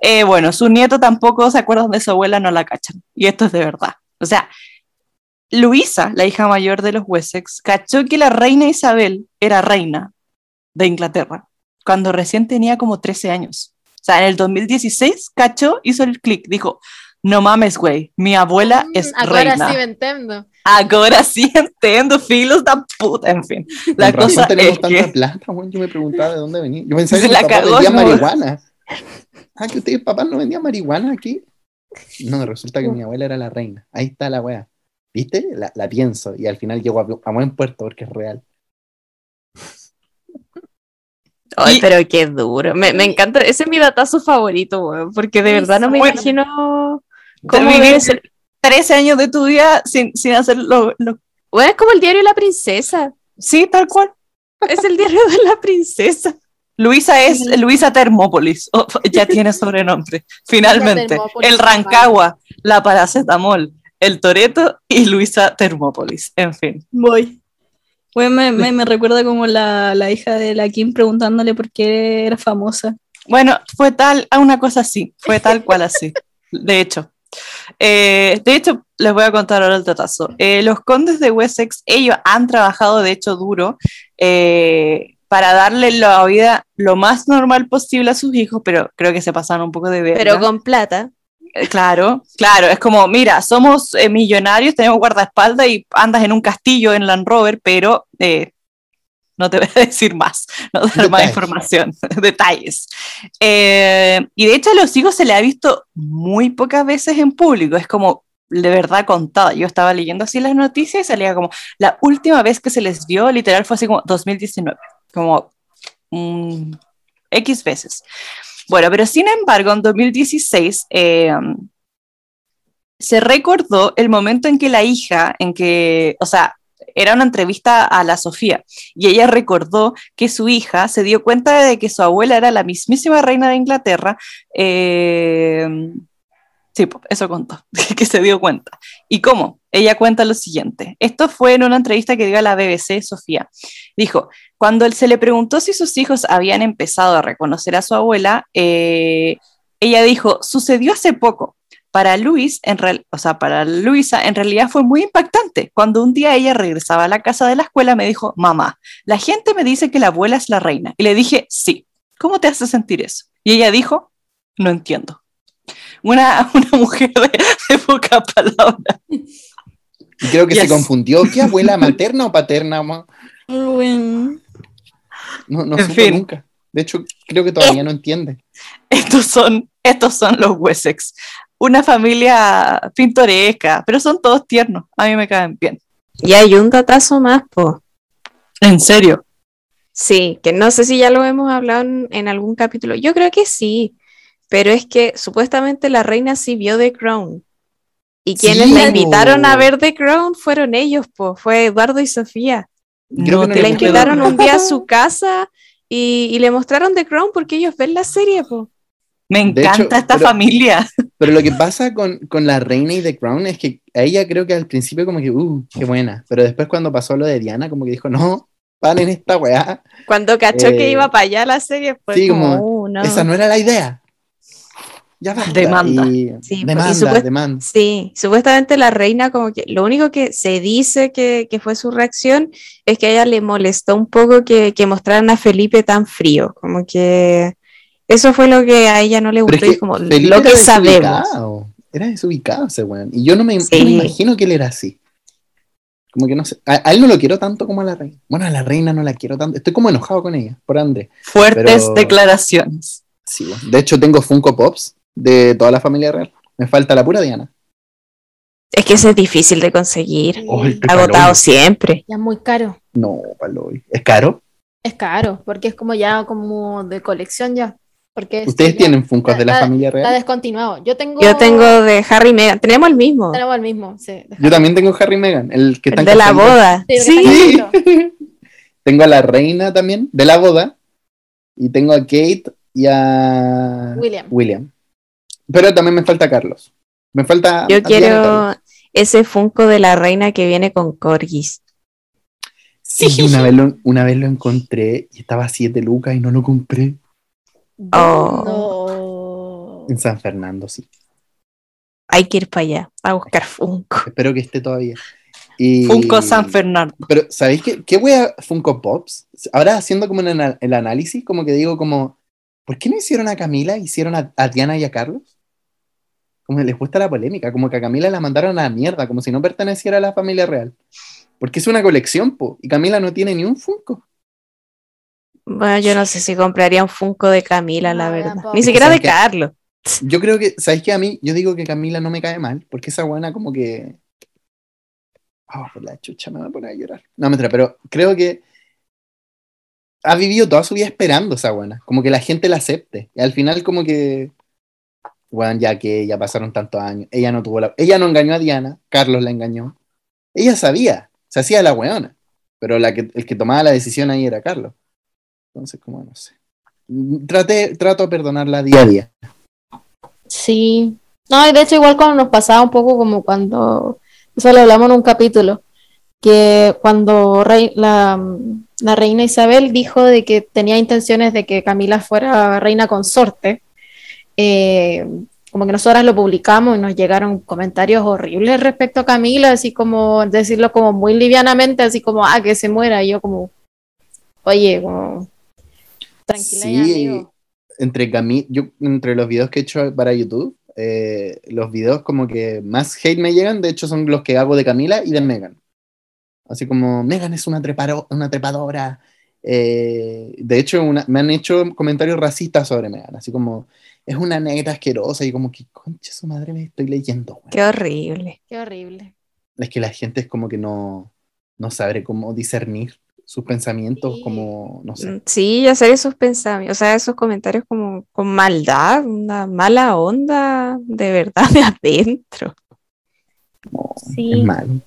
eh, bueno, su nieto tampoco se acuerdan de su abuela, no la cachan. Y esto es de verdad. O sea, Luisa, la hija mayor de los Wessex, cachó que la reina Isabel era reina de Inglaterra cuando recién tenía como 13 años. O sea, en el 2016 cachó, hizo el clic, dijo, no mames, güey, mi abuela es Mm, Agora reina. sí me entendo. Agora sí entiendo, filos da puta, en fin. La Con razón cosa tenemos es tanta que plata, weón. Yo me preguntaba de dónde venía. Yo pensaba que la cagó, vendían ¿no? marihuana. Ah, que ustedes papás no vendían marihuana aquí. No, resulta que mi abuela era la reina. Ahí está la wea. ¿Viste? La, la pienso y al final llego a, a buen puerto porque es real. Ay, Y- pero qué duro. Me, me encanta. Ese es mi datazo favorito, weón, porque de verdad no me bueno. imagino cómo debe ser. 13 años de tu vida sin, sin hacer lo, lo- Weón, es como el diario de la princesa. Sí, tal cual. Es el diario de la princesa. Luisa es Luisa Termópolis. Oh, ya tiene sobrenombre. Finalmente. El Rancagua, la Paracetamol, el Toreto y Luisa Termópolis. En fin. Voy. Bueno, me, me, me recuerda como la, la hija de la Kim preguntándole por qué era famosa. Bueno, fue tal, a una cosa así, fue tal cual así, de hecho. Eh, de hecho, les voy a contar ahora el tratazo. Eh, los condes de Wessex, ellos han trabajado de hecho duro eh, para darle la vida lo más normal posible a sus hijos, pero creo que se pasaron un poco de verga. Pero con plata. Eh, Claro, claro, es como, mira, somos eh, millonarios, tenemos guardaespaldas y andas en un castillo en Land Rover, pero eh, no te voy a decir más, no dar más información, detalles. Eh, y de hecho a los hijos se le ha visto muy pocas veces en público, es como de verdad contada. Yo estaba leyendo así las noticias y salía como, la última vez que se les vio, literal, fue así como 2019, como mm, X veces. Bueno, pero sin embargo, en 2016 eh, se recordó el momento en que la hija, en que, o sea, era una entrevista a la Sofía, y ella recordó que su hija se dio cuenta de que su abuela era la mismísima reina de Inglaterra. eh, sí, eso contó, que se dio cuenta. ¿Y cómo? Ella cuenta lo siguiente. Esto fue en una entrevista que dio a la BBC, Sofía. Dijo, cuando se le preguntó si sus hijos habían empezado a reconocer a su abuela, eh, ella dijo, sucedió hace poco. Para Luis, o sea, para Luisa, en realidad fue muy impactante. Cuando un día ella regresaba a la casa de la escuela, me dijo, mamá, la gente me dice que la abuela es la reina. Y le dije, sí. ¿Cómo te hace sentir eso? Y ella dijo, no entiendo. Una, una mujer de, de poca palabra. Y creo que se confundió. ¿Qué abuela materna o paterna? ma? Bueno, No, no En supo fin. nunca. De hecho, creo que todavía no entiende. Estos son, estos son los Wessex. Una familia pintoresca, pero son todos tiernos. A mí me caen bien. Y hay un datazo más, po. En serio. Sí, que no sé si ya lo hemos hablado en, en algún capítulo. Yo creo que sí, pero es que supuestamente la reina sí vio The Crown. Y quienes Sí, la invitaron a ver The Crown fueron ellos, po. Fue Eduardo y Sofía. Creo No que no te la invitaron un día a su casa y, y le mostraron The Crown porque ellos ven la serie, po. Me encanta hecho, esta pero- familia. Pero lo que pasa con, con la reina y The Crown es que a ella creo que al principio como que, uh, qué buena. Pero después cuando pasó lo de Diana, como que dijo, no, paren esta weá. Cuando cachó que Eh, iba para allá la serie, fue sí, como, como, "Uh, no". Esa no era la idea. Ya basta. Demanda. Y- Sí, y demanda, supuest- demanda. Sí, supuestamente la reina como que lo único que se dice que, que fue su reacción es que a ella le molestó un poco que, que mostraran a Felipe tan frío, como que eso fue lo que a ella no le gustó es y que como Felipe lo que era sabemos. desubicado. Era desubicado ese weón. Y yo no me, no Sí. me imagino que él era así. Como que no sé. A, a él no lo quiero tanto como a la reina. Bueno, a la reina no la quiero tanto. Estoy como enojado con ella, por André. Fuertes Pero- declaraciones. Sí. De hecho, tengo Funko Pops de toda la familia real. Me falta la pura Diana. Es que eso es difícil de conseguir, Oh, agotado Paloy. siempre. Ya es muy caro. No, Paloy. ¿Es caro? Es caro, porque es como ya como de colección ya. Porque ¿Ustedes ya tienen Funkos de la está- familia Está real? descontinuado. Yo tengo. Yo tengo de Harry y Meghan, tenemos el mismo, Tenemos el mismo, sí. Yo también tengo Harry y Meghan, el que el están de la boda. Sí. Sí. Tengo a la reina también, de la boda. Y tengo a Kate y a William. William. Pero también me falta Carlos. Me falta. yo quiero ese Funko de la reina que viene con corgis. Sí, una vez, lo, una vez lo encontré y estaba a 7 lucas y no lo compré. Oh. No. En San Fernando, sí. Hay que ir para allá a buscar Funko. Espero que esté todavía. Y... Funko San Fernando. Pero, ¿sabéis qué? ¿Qué wea Funko Pops? Ahora haciendo como ana- el análisis, como que digo como, ¿por qué no hicieron a Camila? Hicieron a, a Diana y a Carlos. Como que les gusta la polémica, como que a Camila la mandaron a la mierda, como si no perteneciera a la familia real. Porque es una colección, po, y Camila no tiene ni un Funko. Bueno, yo no sé si compraría un Funko de Camila, la No, verdad. tampoco. Ni siquiera de. Carlos. Yo creo que, ¿sabéis qué? A mí, yo digo que Camila no me cae mal, porque esa buena como que... Oh, por la chucha, me voy a poner a llorar. No, mentira, pero creo que ha vivido toda su vida esperando esa buena, como que la gente la acepte. Y al final como que, bueno, ya que ya pasaron tantos años, ella no tuvo la... Ella no engañó a Diana, Carlos la engañó. Ella sabía, se hacía la weona, pero el que tomaba la decisión ahí era Carlos. Entonces, como no sé. Trato de perdonarla día a día. Sí. No, y de hecho igual cuando nos pasaba un poco como cuando, eso lo hablamos en un capítulo, que cuando la, la reina Isabel dijo de que tenía intenciones de que Camila fuera reina consorte, eh, como que nosotras lo publicamos y nos llegaron comentarios horribles respecto a Camila, así como decirlo como muy livianamente, así como, ah, que se muera, y yo como, oye, como, tranquila Sí, amigo. entre Cami- yo entre los videos que he hecho para YouTube, eh, los videos como que más hate me llegan, de hecho son los que hago de Camila y de Megan. Así como, Megan es una, treparo- una trepadora. eh, de hecho, una- me han hecho comentarios racistas sobre Megan, así como, es una negra asquerosa y como que, concha su madre, me estoy leyendo. weón". Qué horrible. Qué horrible. Es que la gente es como que no, no sabe cómo discernir sus pensamientos, Sí. como, no sé. Mm, Sí, yo sé esos pensamientos, o sea, esos comentarios como con maldad, una mala onda de verdad de adentro. Sí. Es mal.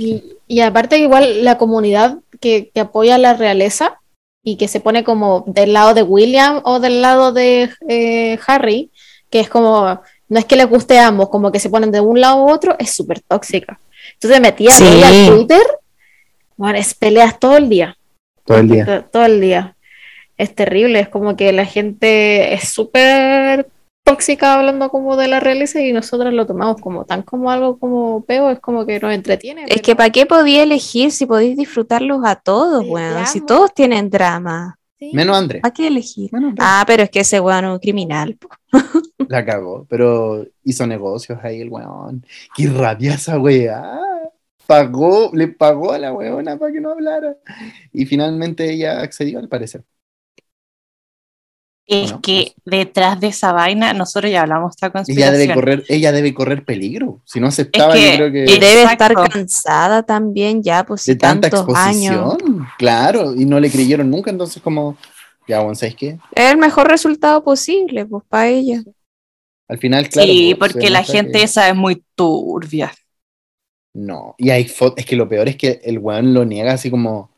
Y, y aparte igual la comunidad que, que apoya a la realeza y que se pone como del lado de William o del lado de eh, Harry, que es como, no es que les guste a ambos, como que se ponen de un lado u otro, es súper tóxica. Entonces metía Sí. al Twitter, bueno, es peleas todo el día, Todo el día. to- todo el día. Es terrible, es como que la gente es súper tóxica hablando como de la realeza y nosotros lo tomamos como tan como algo como peo, es como que nos entretiene. Es pero- que ¿para qué podía elegir si podéis disfrutarlos a todos, weón? Si todos tienen drama, Sí. Menos André. ¿para qué elegir? Menos. Ah, pero es que ese weón es un criminal. po. La cagó, pero hizo negocios ahí el weón. Qué rabia esa weá. Pagó, le pagó a la weona para que no hablara. Y finalmente ella accedió al parecer. Es Bueno, que detrás de esa vaina, nosotros ya hablamos de esta Ella conspiración. debe correr, ella debe correr peligro. Si no aceptaba, Es que- yo creo que Y debe estar cansada también ya, pues de tanta exposición. años. Claro, y no le creyeron nunca, entonces como, ya, bueno, ¿sabes qué? Es el mejor resultado posible, pues para ella. Al final, claro. sí, pues, porque la gente que- esa es muy turbia. No, y hay fotos, es que lo peor es que el weón lo niega así como,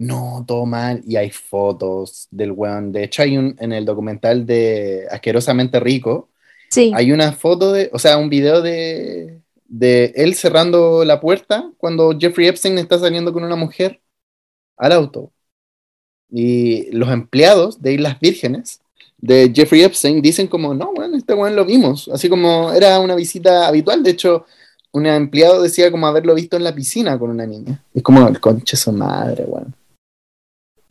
no, todo mal, y hay fotos del weón. De hecho, hay un, en el documental de Asquerosamente Rico, Sí. hay una foto de, o sea, un video de, de él cerrando la puerta cuando Jeffrey Epstein está saliendo con una mujer al auto. Y los empleados de Islas Vírgenes de Jeffrey Epstein dicen como, no, bueno, este weón lo vimos. Así como era una visita habitual. De hecho, un empleado decía como haberlo visto en la piscina con una niña. Es como el conche su madre, weón.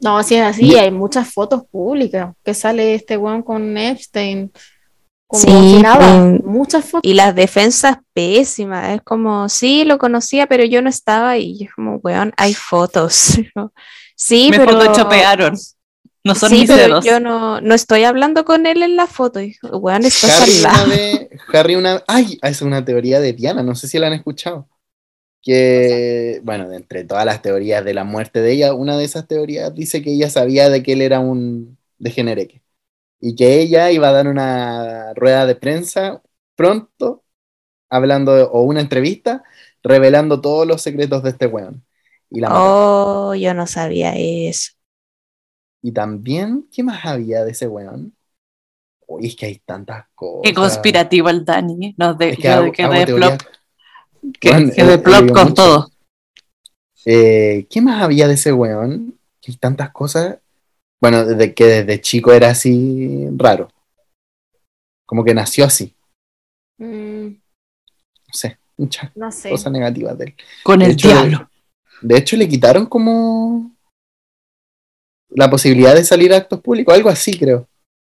No, si es así, Y- hay muchas fotos públicas que sale este weón con Epstein. Como Sí, si nada, muchas fotos. Y las defensas pésimas, es como, sí, lo conocía, pero yo no estaba y yo como, weón, hay fotos. sí, Me pero... photoshopearon. No son sí, mis pero dedos. yo no, no estoy hablando con él en la foto. Y, weón, estás Harry al una lado. vez, Harry una ay, es una teoría de Diana, no sé si la han escuchado. Que, bueno, de entre todas las teorías de la muerte de ella, una de esas teorías dice que ella sabía de que él era un degenereque y que ella iba a dar una rueda de prensa pronto, hablando, de- o una entrevista, revelando todos los secretos de este weón. Y, la. Oh, yo no sabía eso. y también, ¿qué más había de ese weón? Uy, es que hay tantas cosas. Qué conspirativo el Dani. Nos de, Es que yo hago, de que hago de teorías- plop, que, Bueno, que de he plop con mucho. todo. Eh, ¿Qué más había de ese weón? Que hay tantas cosas. Bueno, desde que desde chico era así raro. Como que nació así. Mm, No sé, muchas no sé. cosas negativas de él. Con De el hecho, diablo. De hecho, le quitaron como la posibilidad de salir a actos públicos, algo así, creo.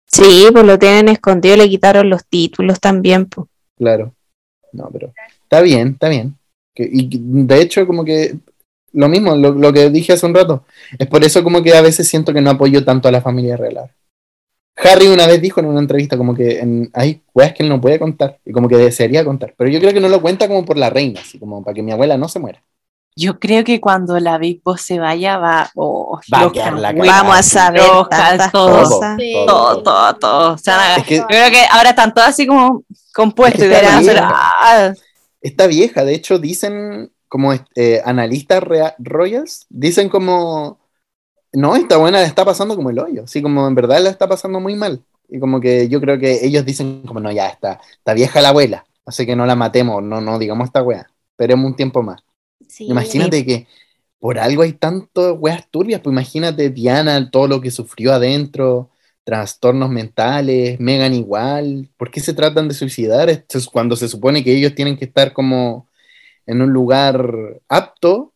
Sí, pues lo tienen escondido, le quitaron los títulos también. pues. Claro. No, pero está bien, está bien. Que- y de hecho, como que lo mismo, lo, lo que dije hace un rato. Es por eso como que a veces siento que no apoyo tanto a la familia real. Harry una vez dijo en una entrevista como que en- hay weas que él no puede contar y como que desearía contar. Pero yo creo que no lo cuenta como por la reina, así como para que mi abuela no se muera. Yo creo que cuando la Big Boss se vaya va, oh, Va a la. Vamos a saber todo. cosas. Sí. todo, todo, todo. Es que- yo creo que ahora están todos así como compuestos Es y que van a hacer, está ah, Está vieja, de hecho dicen como eh, analistas royals, dicen como, no, esta buena la está pasando como el hoyo, así como en verdad la está pasando muy mal. Y como que yo creo que ellos dicen como, no, ya está, está vieja la abuela, así que no la matemos, no, no, digamos esta wea, esperemos un tiempo más. Sí. Imagínate que por algo hay tantas weas turbias, pues imagínate Diana, todo lo que sufrió adentro, trastornos mentales, Megan igual, ¿por qué se tratan de suicidar? Esto es cuando se supone que ellos tienen que estar como en un lugar apto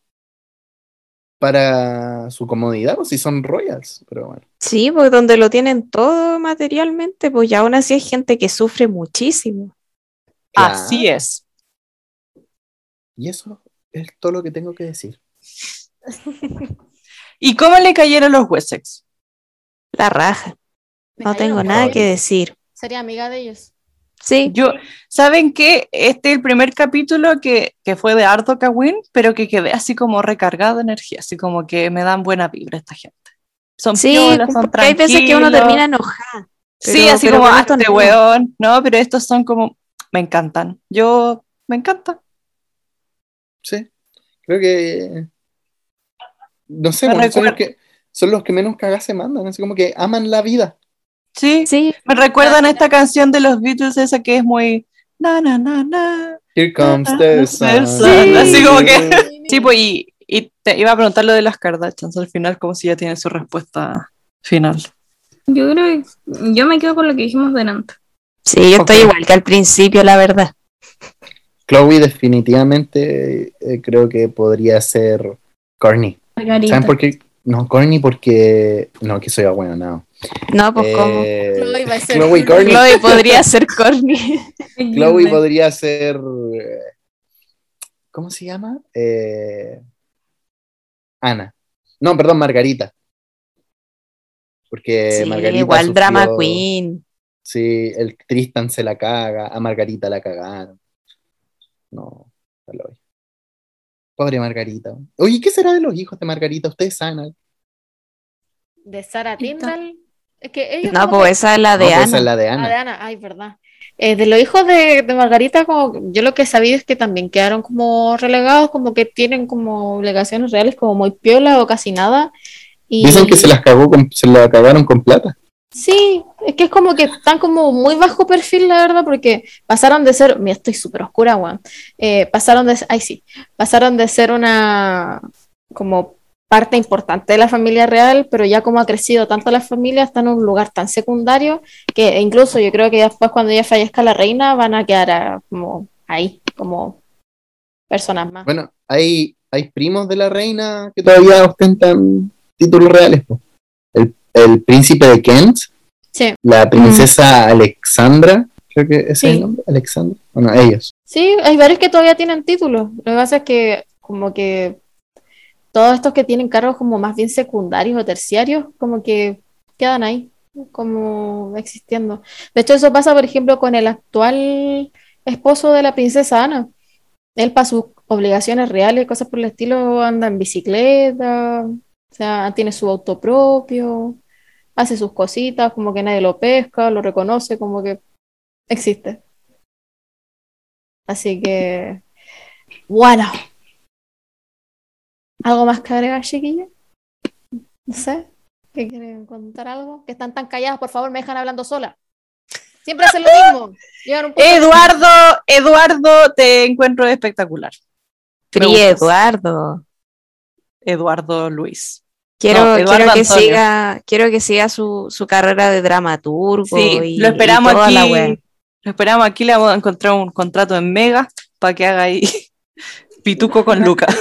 para su comodidad, o si son royals, pero bueno. Sí, pues donde lo tienen todo materialmente, pues ya aún así hay gente que sufre muchísimo. así es. Y eso es todo lo que tengo que decir. ¿Y cómo le cayeron los Wessex? La raja. Me No tengo nada que decir. Sería amiga de ellos. Sí, Yo, ¿saben qué? Este es el primer capítulo que, que fue de Ardo Cawin, pero que quedé así como recargado de energía, así como que me dan buena vibra esta gente. Son sí, piolas, son porque hay veces que uno termina enojada. sí, así pero como, ah, este no. weón. No, pero estos son como, me encantan. Yo, me encanta. Sí, creo que. No sé, bueno, son, los que, son los que menos cagás se mandan, así como que aman la vida. Sí, Sí, me recuerdan a esta canción de los Beatles, esa que es muy, na, na, na, na. Here comes the sun. Sí, así como que- Sí, pues, y, y te iba a preguntar lo de las Kardashians al final, como si ya tiene su respuesta final. Yo creo que yo me quedo con lo que dijimos delante. sí, yo estoy igual que al principio, la verdad. Chloe definitivamente eh, creo que podría ser Corny. Margarita. ¿Saben por qué? No, Corny porque... No, que soy bueno, no. No, pues como. Eh, Chloe va a ser- Chloe Corny. Chloe podría ser corny. Chloe podría ser... eh, ¿Cómo se llama? Eh, Ana. No, perdón, Margarita. Porque Sí, Margarita igual drama queen. Sí, el Tristan se la caga, a Margarita la cagaron. No, está loco. Pobre Margarita. Oye, ¿qué será de los hijos de Margarita? Ustedes saben. De Sara Tindall. Es que ellos No, pues que- esa es la de no, pues Ana. esa es la de Ah, de Ana. Ana, ay, verdad. Eh, de los hijos de, de Margarita, como yo lo que he sabido es que también quedaron como relegados, como que tienen como obligaciones reales, como muy piola o casi nada. Y Dicen que se las cagó con- se la cagaron con plata. Sí, es que es como que están como muy bajo perfil, la verdad, porque pasaron de ser, mira, estoy súper oscura, weón. Eh, pasaron de, ay sí, pasaron de ser una como parte importante de la familia real, pero ya como ha crecido tanto la familia, está en un lugar tan secundario que incluso yo creo que después cuando ya fallezca la reina van a quedar ah, como ahí, como personas más. Bueno, hay, hay primos de la reina que todavía ostentan títulos reales. po. El, príncipe de Kent, Sí, la princesa Alexandra, creo que ese es Sí. el nombre, Alexandra. Bueno, ellos. sí, hay varios que todavía tienen títulos. Lo que pasa es que como que todos estos que tienen cargos como más bien secundarios o terciarios, como que quedan ahí, como existiendo. De hecho, eso pasa, por ejemplo, con el actual esposo de la princesa Ana. Él, para sus obligaciones reales, cosas por el estilo, anda en bicicleta, o sea, tiene su auto propio, hace sus cositas, como que nadie lo pesca, lo reconoce, como que existe. Así que, bueno. ¿Algo más que agregar, chiquilla? No sé. ¿Qué quieren contar algo? Que están tan calladas, por favor, me dejan hablando sola. Siempre hacen lo mismo. Un que- Eduardo, Eduardo, te encuentro espectacular. Gustas. Eduardo. Eduardo Luis. Quiero, No, quiero que Antonio. siga, quiero que siga su, su carrera de dramaturgo. Sí, y, lo esperamos y toda la aquí. Lo esperamos aquí, le vamos a encontrar un contrato en Mega para que haga ahí pituco con Luca.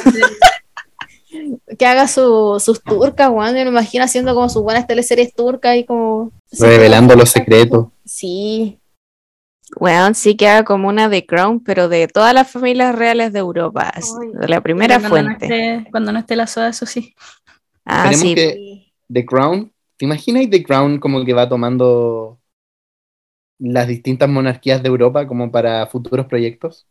Que haga su- sus turcas, weón. Yo me imagino haciendo como sus buenas teleseries turcas y como. Revelando los secretos. Sí. Weón, sí que haga como una de Crown, pero de todas las familias reales de Europa. de la primera Cuando no fuente. esté- cuando no esté la soda, eso sí. Ah, Esperemos sí. que The Crown, ¿te imaginas The Crown como que va tomando las distintas monarquías de Europa como para futuros proyectos?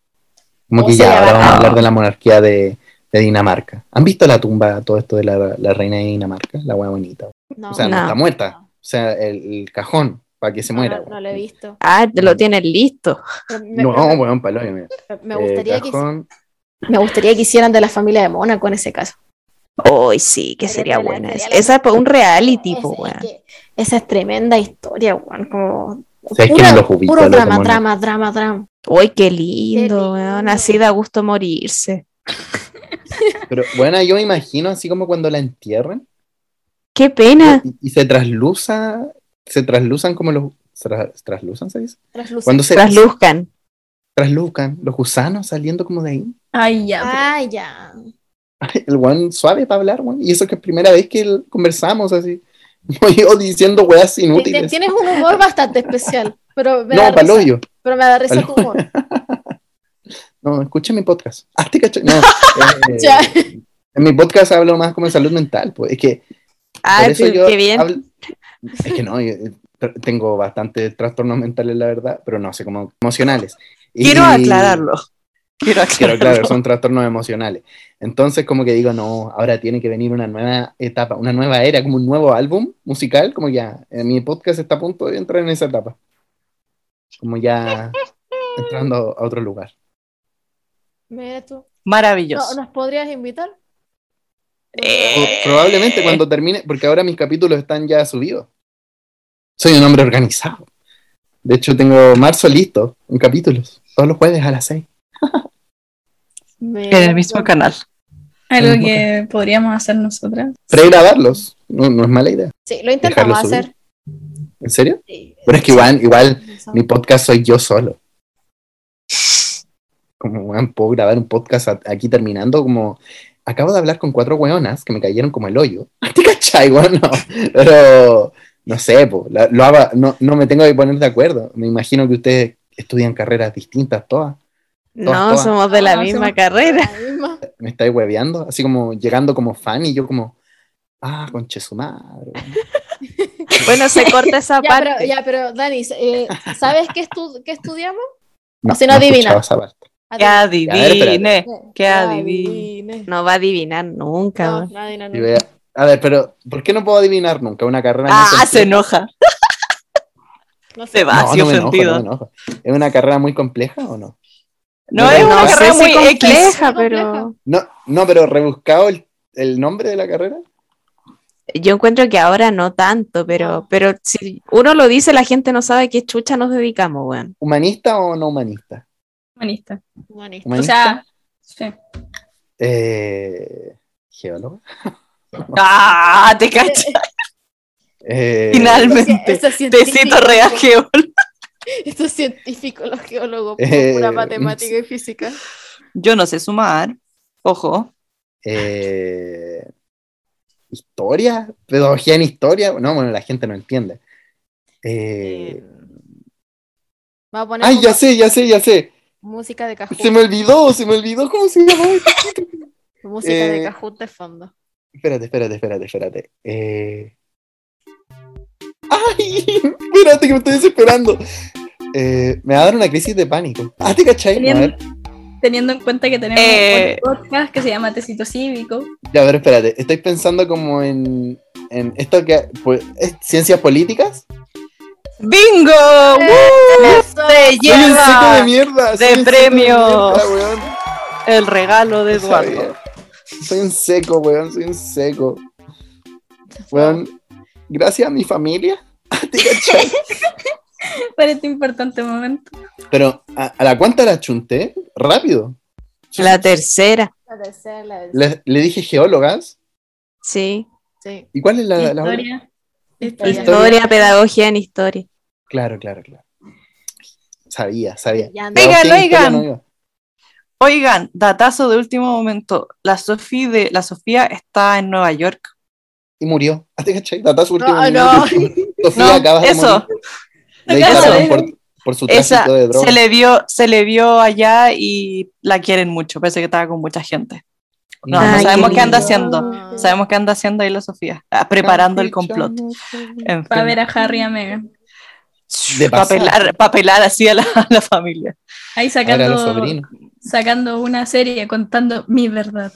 Como O que sea, ya, ahora vamos a hablar de la monarquía de, de Dinamarca. ¿Han visto la tumba, todo esto de la, la reina de Dinamarca? La hueá bonita. No, O sea, no, No. está muerta. O sea, el, el cajón para que se no, muera. no, no lo he visto. Ah, te lo tienes listo. Pero me, No, weón, palo, mira. me- me Eh, gustaría que, me gustaría que hicieran de la familia de Mónaco en ese caso. Hoy sí, que Sería buena. esa. Esa es un reality, es weón. que esa es tremenda historia, weón. Como. ¿Sabes ubico puro drama, demonios? drama, drama, drama. Uy, qué lindo, Qué weón. Así da gusto morirse. Pero bueno, yo me imagino así como cuando la entierran Qué pena. y, y se trasluza, se trasluzan como los. Tra, ¿Trasluzan se dice? Cuando se Trasluzcan. traslucan los gusanos saliendo como de ahí. Ay, ya. pero- Ay, ya. Ay, El guan suave para hablar, guan. Y eso que es primera vez que conversamos así. No yo diciendo weas inútiles. Tienes un humor bastante especial. Pero me No, hoyo. Pero me da risa tu humor. No, escucha mi podcast. Ah, te cacho. No, eh, Ya. en mi podcast hablo más como de salud mental. Pues es que Ay, por eso yo qué bien. hablo- Es que no, yo, eh, tengo bastante trastornos mentales, la verdad, pero no sé, como emocionales. Y- Quiero aclararlo. Quiero aclararlo. Quiero aclarar, son trastornos emocionales. Entonces, como que digo, no, ahora tiene que venir una nueva etapa, una nueva era, como un nuevo álbum musical, como ya, eh, mi podcast está a punto de entrar en esa etapa. Como ya entrando a otro lugar. Mira tú. Maravilloso. ¿No- ¿Nos podrías invitar? O- probablemente cuando termine, porque ahora mis capítulos están ya subidos. Soy un hombre organizado. De hecho, tengo marzo listo en capítulos, todos los jueves a las 6. Mira En el mismo canal. Algo que podríamos hacer nosotras. Pregrabarlos, no, no es mala idea. Sí, lo intentamos hacer. ¿En serio? Sí. Pero es que igual, igual mi podcast soy yo solo. Como, puedo grabar un podcast aquí terminando como... Acabo de hablar con cuatro weonas que me cayeron como el hoyo. ¿Te cachai, weón? No. Pero, no sé, po, la- lo haga- no, no me tengo que poner de acuerdo. Me imagino que ustedes estudian carreras distintas todas. No, todas. somos de la No, misma carrera. La misma. Me estáis hueveando, así como llegando como fan y yo como... Ah, conche su madre. weón". Bueno, se corta esa Ya, parte. pero, ya, pero Dani, eh, ¿sabes qué, estu- qué estudiamos? No, O si no escuchado esa parte. Que adivine. Eh, que adivine. No va a adivinar nunca. No, weón. no adivina Y nunca. vea- A ver, pero ¿por qué no puedo adivinar nunca una carrera? Ah, se enoja. No. Se va, No, no me enojo, ofendido. no me enojo. ¿Es una carrera muy compleja o no? No, No es una no carrera muy compleja, pero No, no, pero rebuscado el, el nombre de la carrera. yo encuentro que ahora no tanto, pero, No. pero si uno lo dice, la gente no sabe a qué chucha nos dedicamos, weón. ¿Humanista o no humanista? Humanista. Humanista. O sea, sí. Eh, ¿Geólogo? Ah, te cacho. Eh, Finalmente. Tecito real geólogo. Esto es científico, los geólogos, Eh, pura matemática y física. Yo no sé sumar. Ojo. eh, ¿Historia? ¿Pedagogía en historia? No, bueno, la gente no entiende. Eh, a poner ¡Ay, ya sé, ya sé, ya sé! Música de Kahoot. Se me olvidó, se me olvidó cómo se llama. Música de eh, Kahoot de fondo. Espérate, espérate, espérate, espérate. Eh... ¡Ay! Espérate que me estoy desesperando. Eh, me va a dar una crisis de pánico. Ah, ¿te cachai? A Teniendo, ver, teniendo en cuenta que tenemos Eh. un podcast que se llama Tecito Cívico. ya, a ver, espérate. Estoy pensando como en, en esto que... Pues, ¿es ciencias políticas? ¡Bingo! ¡Woo! Eso. Se ¡Soy un seco de lleva mierda! de un seco premio. mierda, el regalo de sabía. Eduardo. Soy un seco, weón, soy un seco. Weón, gracias a mi familia. ¿Te cachai? Para este importante momento. Pero, ¿a, a la cuánta la chunté? Rápido. La tercera. La tercera, la- Le, le dije geólogas Sí. Sí. ¿Y cuál es la, la? Historia. Historia. Historia, pedagogía en historia. Claro, claro, claro. Sabía, sabía. Ya, Oigan, oigan. no. Oigan, datazo de último momento. La Sofía de la Sofía está en Nueva York. Y murió. ¿Ah, ¿Te cachai? Datazo último No, minuto. Sofía No, acaba de eso. morir. Por, por su tráfico de drogas. se le vio, se le vio allá y la quieren mucho. Parece que estaba con mucha gente. No, Ay, no sabemos qué qué anda haciendo. Sabemos qué anda haciendo ahí la Sofía. Ah, preparando el complot. En Para fin. ver a Harry y a Meghan. De Para pasada. pelar, pa' pelar así a la, a la familia. Ahí sacando, sacando una serie contando mi verdad.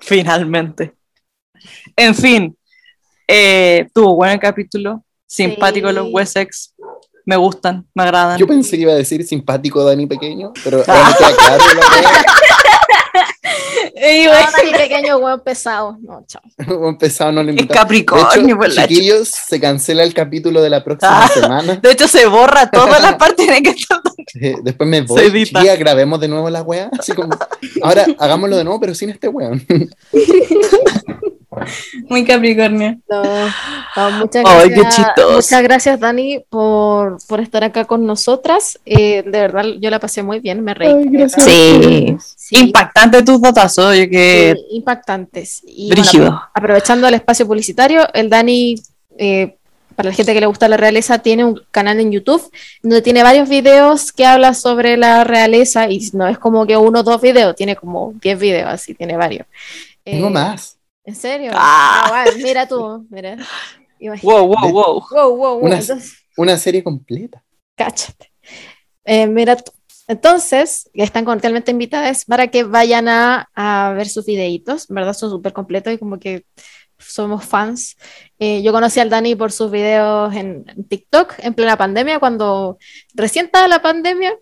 Finalmente. En fin. eh, tuvo buen capítulo. Simpático Sí. los Wessex. Me gustan, me agradan. Yo pensé que iba a decir simpático Dani Pequeño, pero Ah. ahora me queda claro la Y No, bueno, Dani pequeño, weón pesado. No, chao. verdad. Empezado, no lo Es invito. Capricornio, por la chiquillos, se cancela el capítulo de la próxima Ah. semana. De hecho, se borra todas las partes en que está. Eh, después me Se voy. Chiquilla, grabemos de nuevo la wea. Así como, ahora hagámoslo de nuevo, pero sin este weón. muy Capricornio. No, no, muchas Ay, gracias. qué chistoso. Muchas gracias, Dani, por, por estar acá con nosotras. Eh, de verdad, yo la pasé muy bien, me reí. Ay. Sí. Sí, Impactante tus datazos, oye, que sí, impactantes. Y bueno, aprovechando el espacio publicitario, el Dani, eh, para la gente que le gusta la realeza, tiene un canal en YouTube donde tiene varios videos que habla sobre la realeza y no es como que uno o dos videos, tiene como 10 videos, así tiene varios. Tengo Eh, más. ¿En serio? Ah. Ah, mira tú, mira. Wow, wow, wow. Wow, wow, wow. Una- Entonces, Una serie completa. cáchate. Eh, mira tú. Entonces, están cordialmente invitadas para que vayan a, a ver sus videitos, ¿verdad? Son súper completos y como que somos fans. Eh, yo conocí al Dani por sus videos en, en TikTok en plena pandemia, cuando recién estaba la pandemia,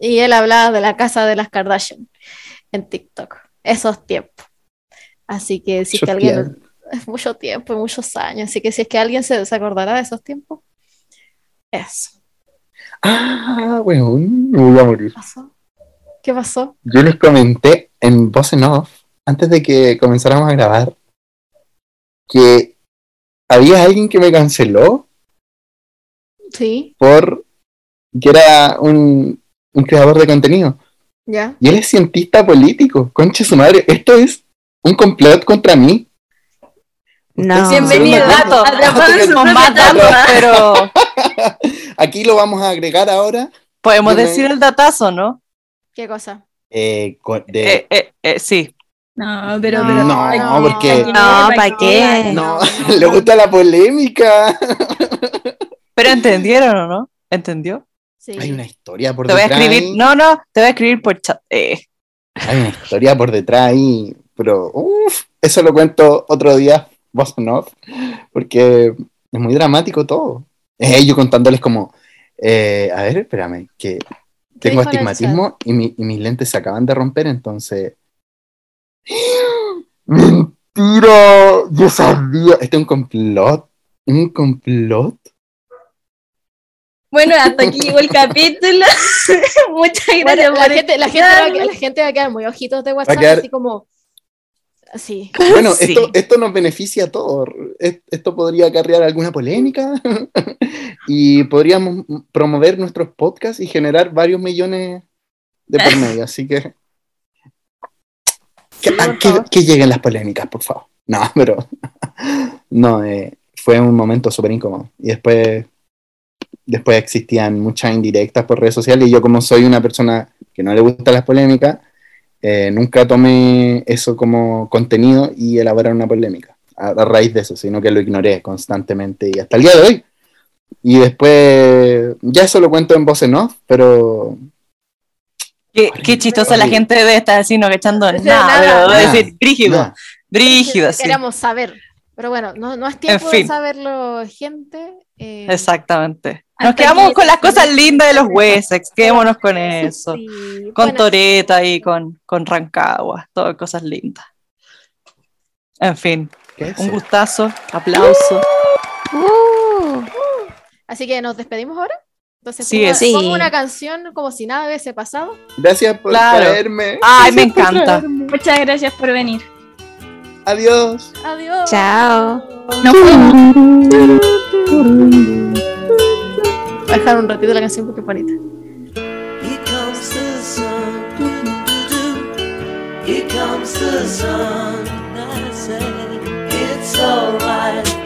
y él hablaba de la casa de las Kardashian en TikTok. Esos tiempos. Así que si es que Mucho alguien... tiempo. Es mucho tiempo, muchos años. Así que si es que alguien se, se acordará de esos tiempos, eso. Ah, weón, me voy a morir. ¿Qué pasó? ¿Qué pasó? Yo les comenté en voz en off, antes de que comenzáramos a grabar, que había alguien que me canceló Sí, por que era un, un creador de contenido. ya. Y él es cientista político. Conche su madre. Esto es un complot contra mí. No. Bienvenido. Dato. Pero Aquí lo vamos a agregar ahora. podemos Yo me- decir el datazo, ¿no? ¿Qué cosa? eh, de- Eh, eh, eh, sí. No, pero, No, pero no, ¿pa' porque- qué? No, ¿pa' qué? no, le gusta la polémica. Pero entendieron o no? ¿Entendió? Sí. Hay una historia por Te voy a detrás. escribir, ahí. no, no, te voy a escribir por chat. Eh, Hay una historia por detrás ahí. Pero, uff, eso lo cuento otro día, voz en off, porque es muy dramático todo. Es ellos contándoles como, eh, a ver, espérame, que ¿Qué tengo astigmatismo y, mi- y mis lentes se acaban de romper, entonces... ¡Mentira! Yo sabía. Este es un complot. ¿Un complot? Bueno, hasta aquí llegó el capítulo. Muchas Bueno, gracias la, gente, la, gente va, la gente va a quedar muy ojitos de WhatsApp, quedar- así como. Así. Bueno, Sí. esto, esto nos beneficia a todos. Es- Esto podría acarrear alguna polémica y podríamos promover nuestros podcasts y generar varios millones de por medio. Así que. Que, Sí, por que- lleguen las polémicas, por favor. No, pero. No, eh, fue un momento súper incómodo. Y después. Después existían muchas indirectas por redes sociales y yo como soy una persona que no le gustan las polémicas, eh, nunca tomé eso como contenido y elaborar una polémica a, a raíz de eso, sino que lo ignoré constantemente y hasta el día de hoy. Y después, ya eso lo cuento en voz en off, pero qué, qué chistosa la gente de estar así, no echando Sí, nada, nada, pero voy a nada, decir brígido, nada. brígido, sí. Queremos saber. Pero bueno, no, no es tiempo de fin. saberlo, gente. eh, Exactamente. Nos quedamos con las cosas lindas de los Wessex, quedémonos con eso. sí, Con bueno, Toreta y con, con Rancagua, todas cosas lindas. En fin, ¿Qué es un gustazo, aplauso. Uh, Así que nos despedimos ahora. Entonces, Sí, pongo. Sí. pongo una canción como si nada hubiese pasado. Gracias por Claro. traerme. Ay, me Gracias encanta. Muchas gracias por venir. Adiós. Adiós. Chao. Nos fuimos. A dejar un ratito la canción porque es bonita. Here comes the sun. I say it's alright.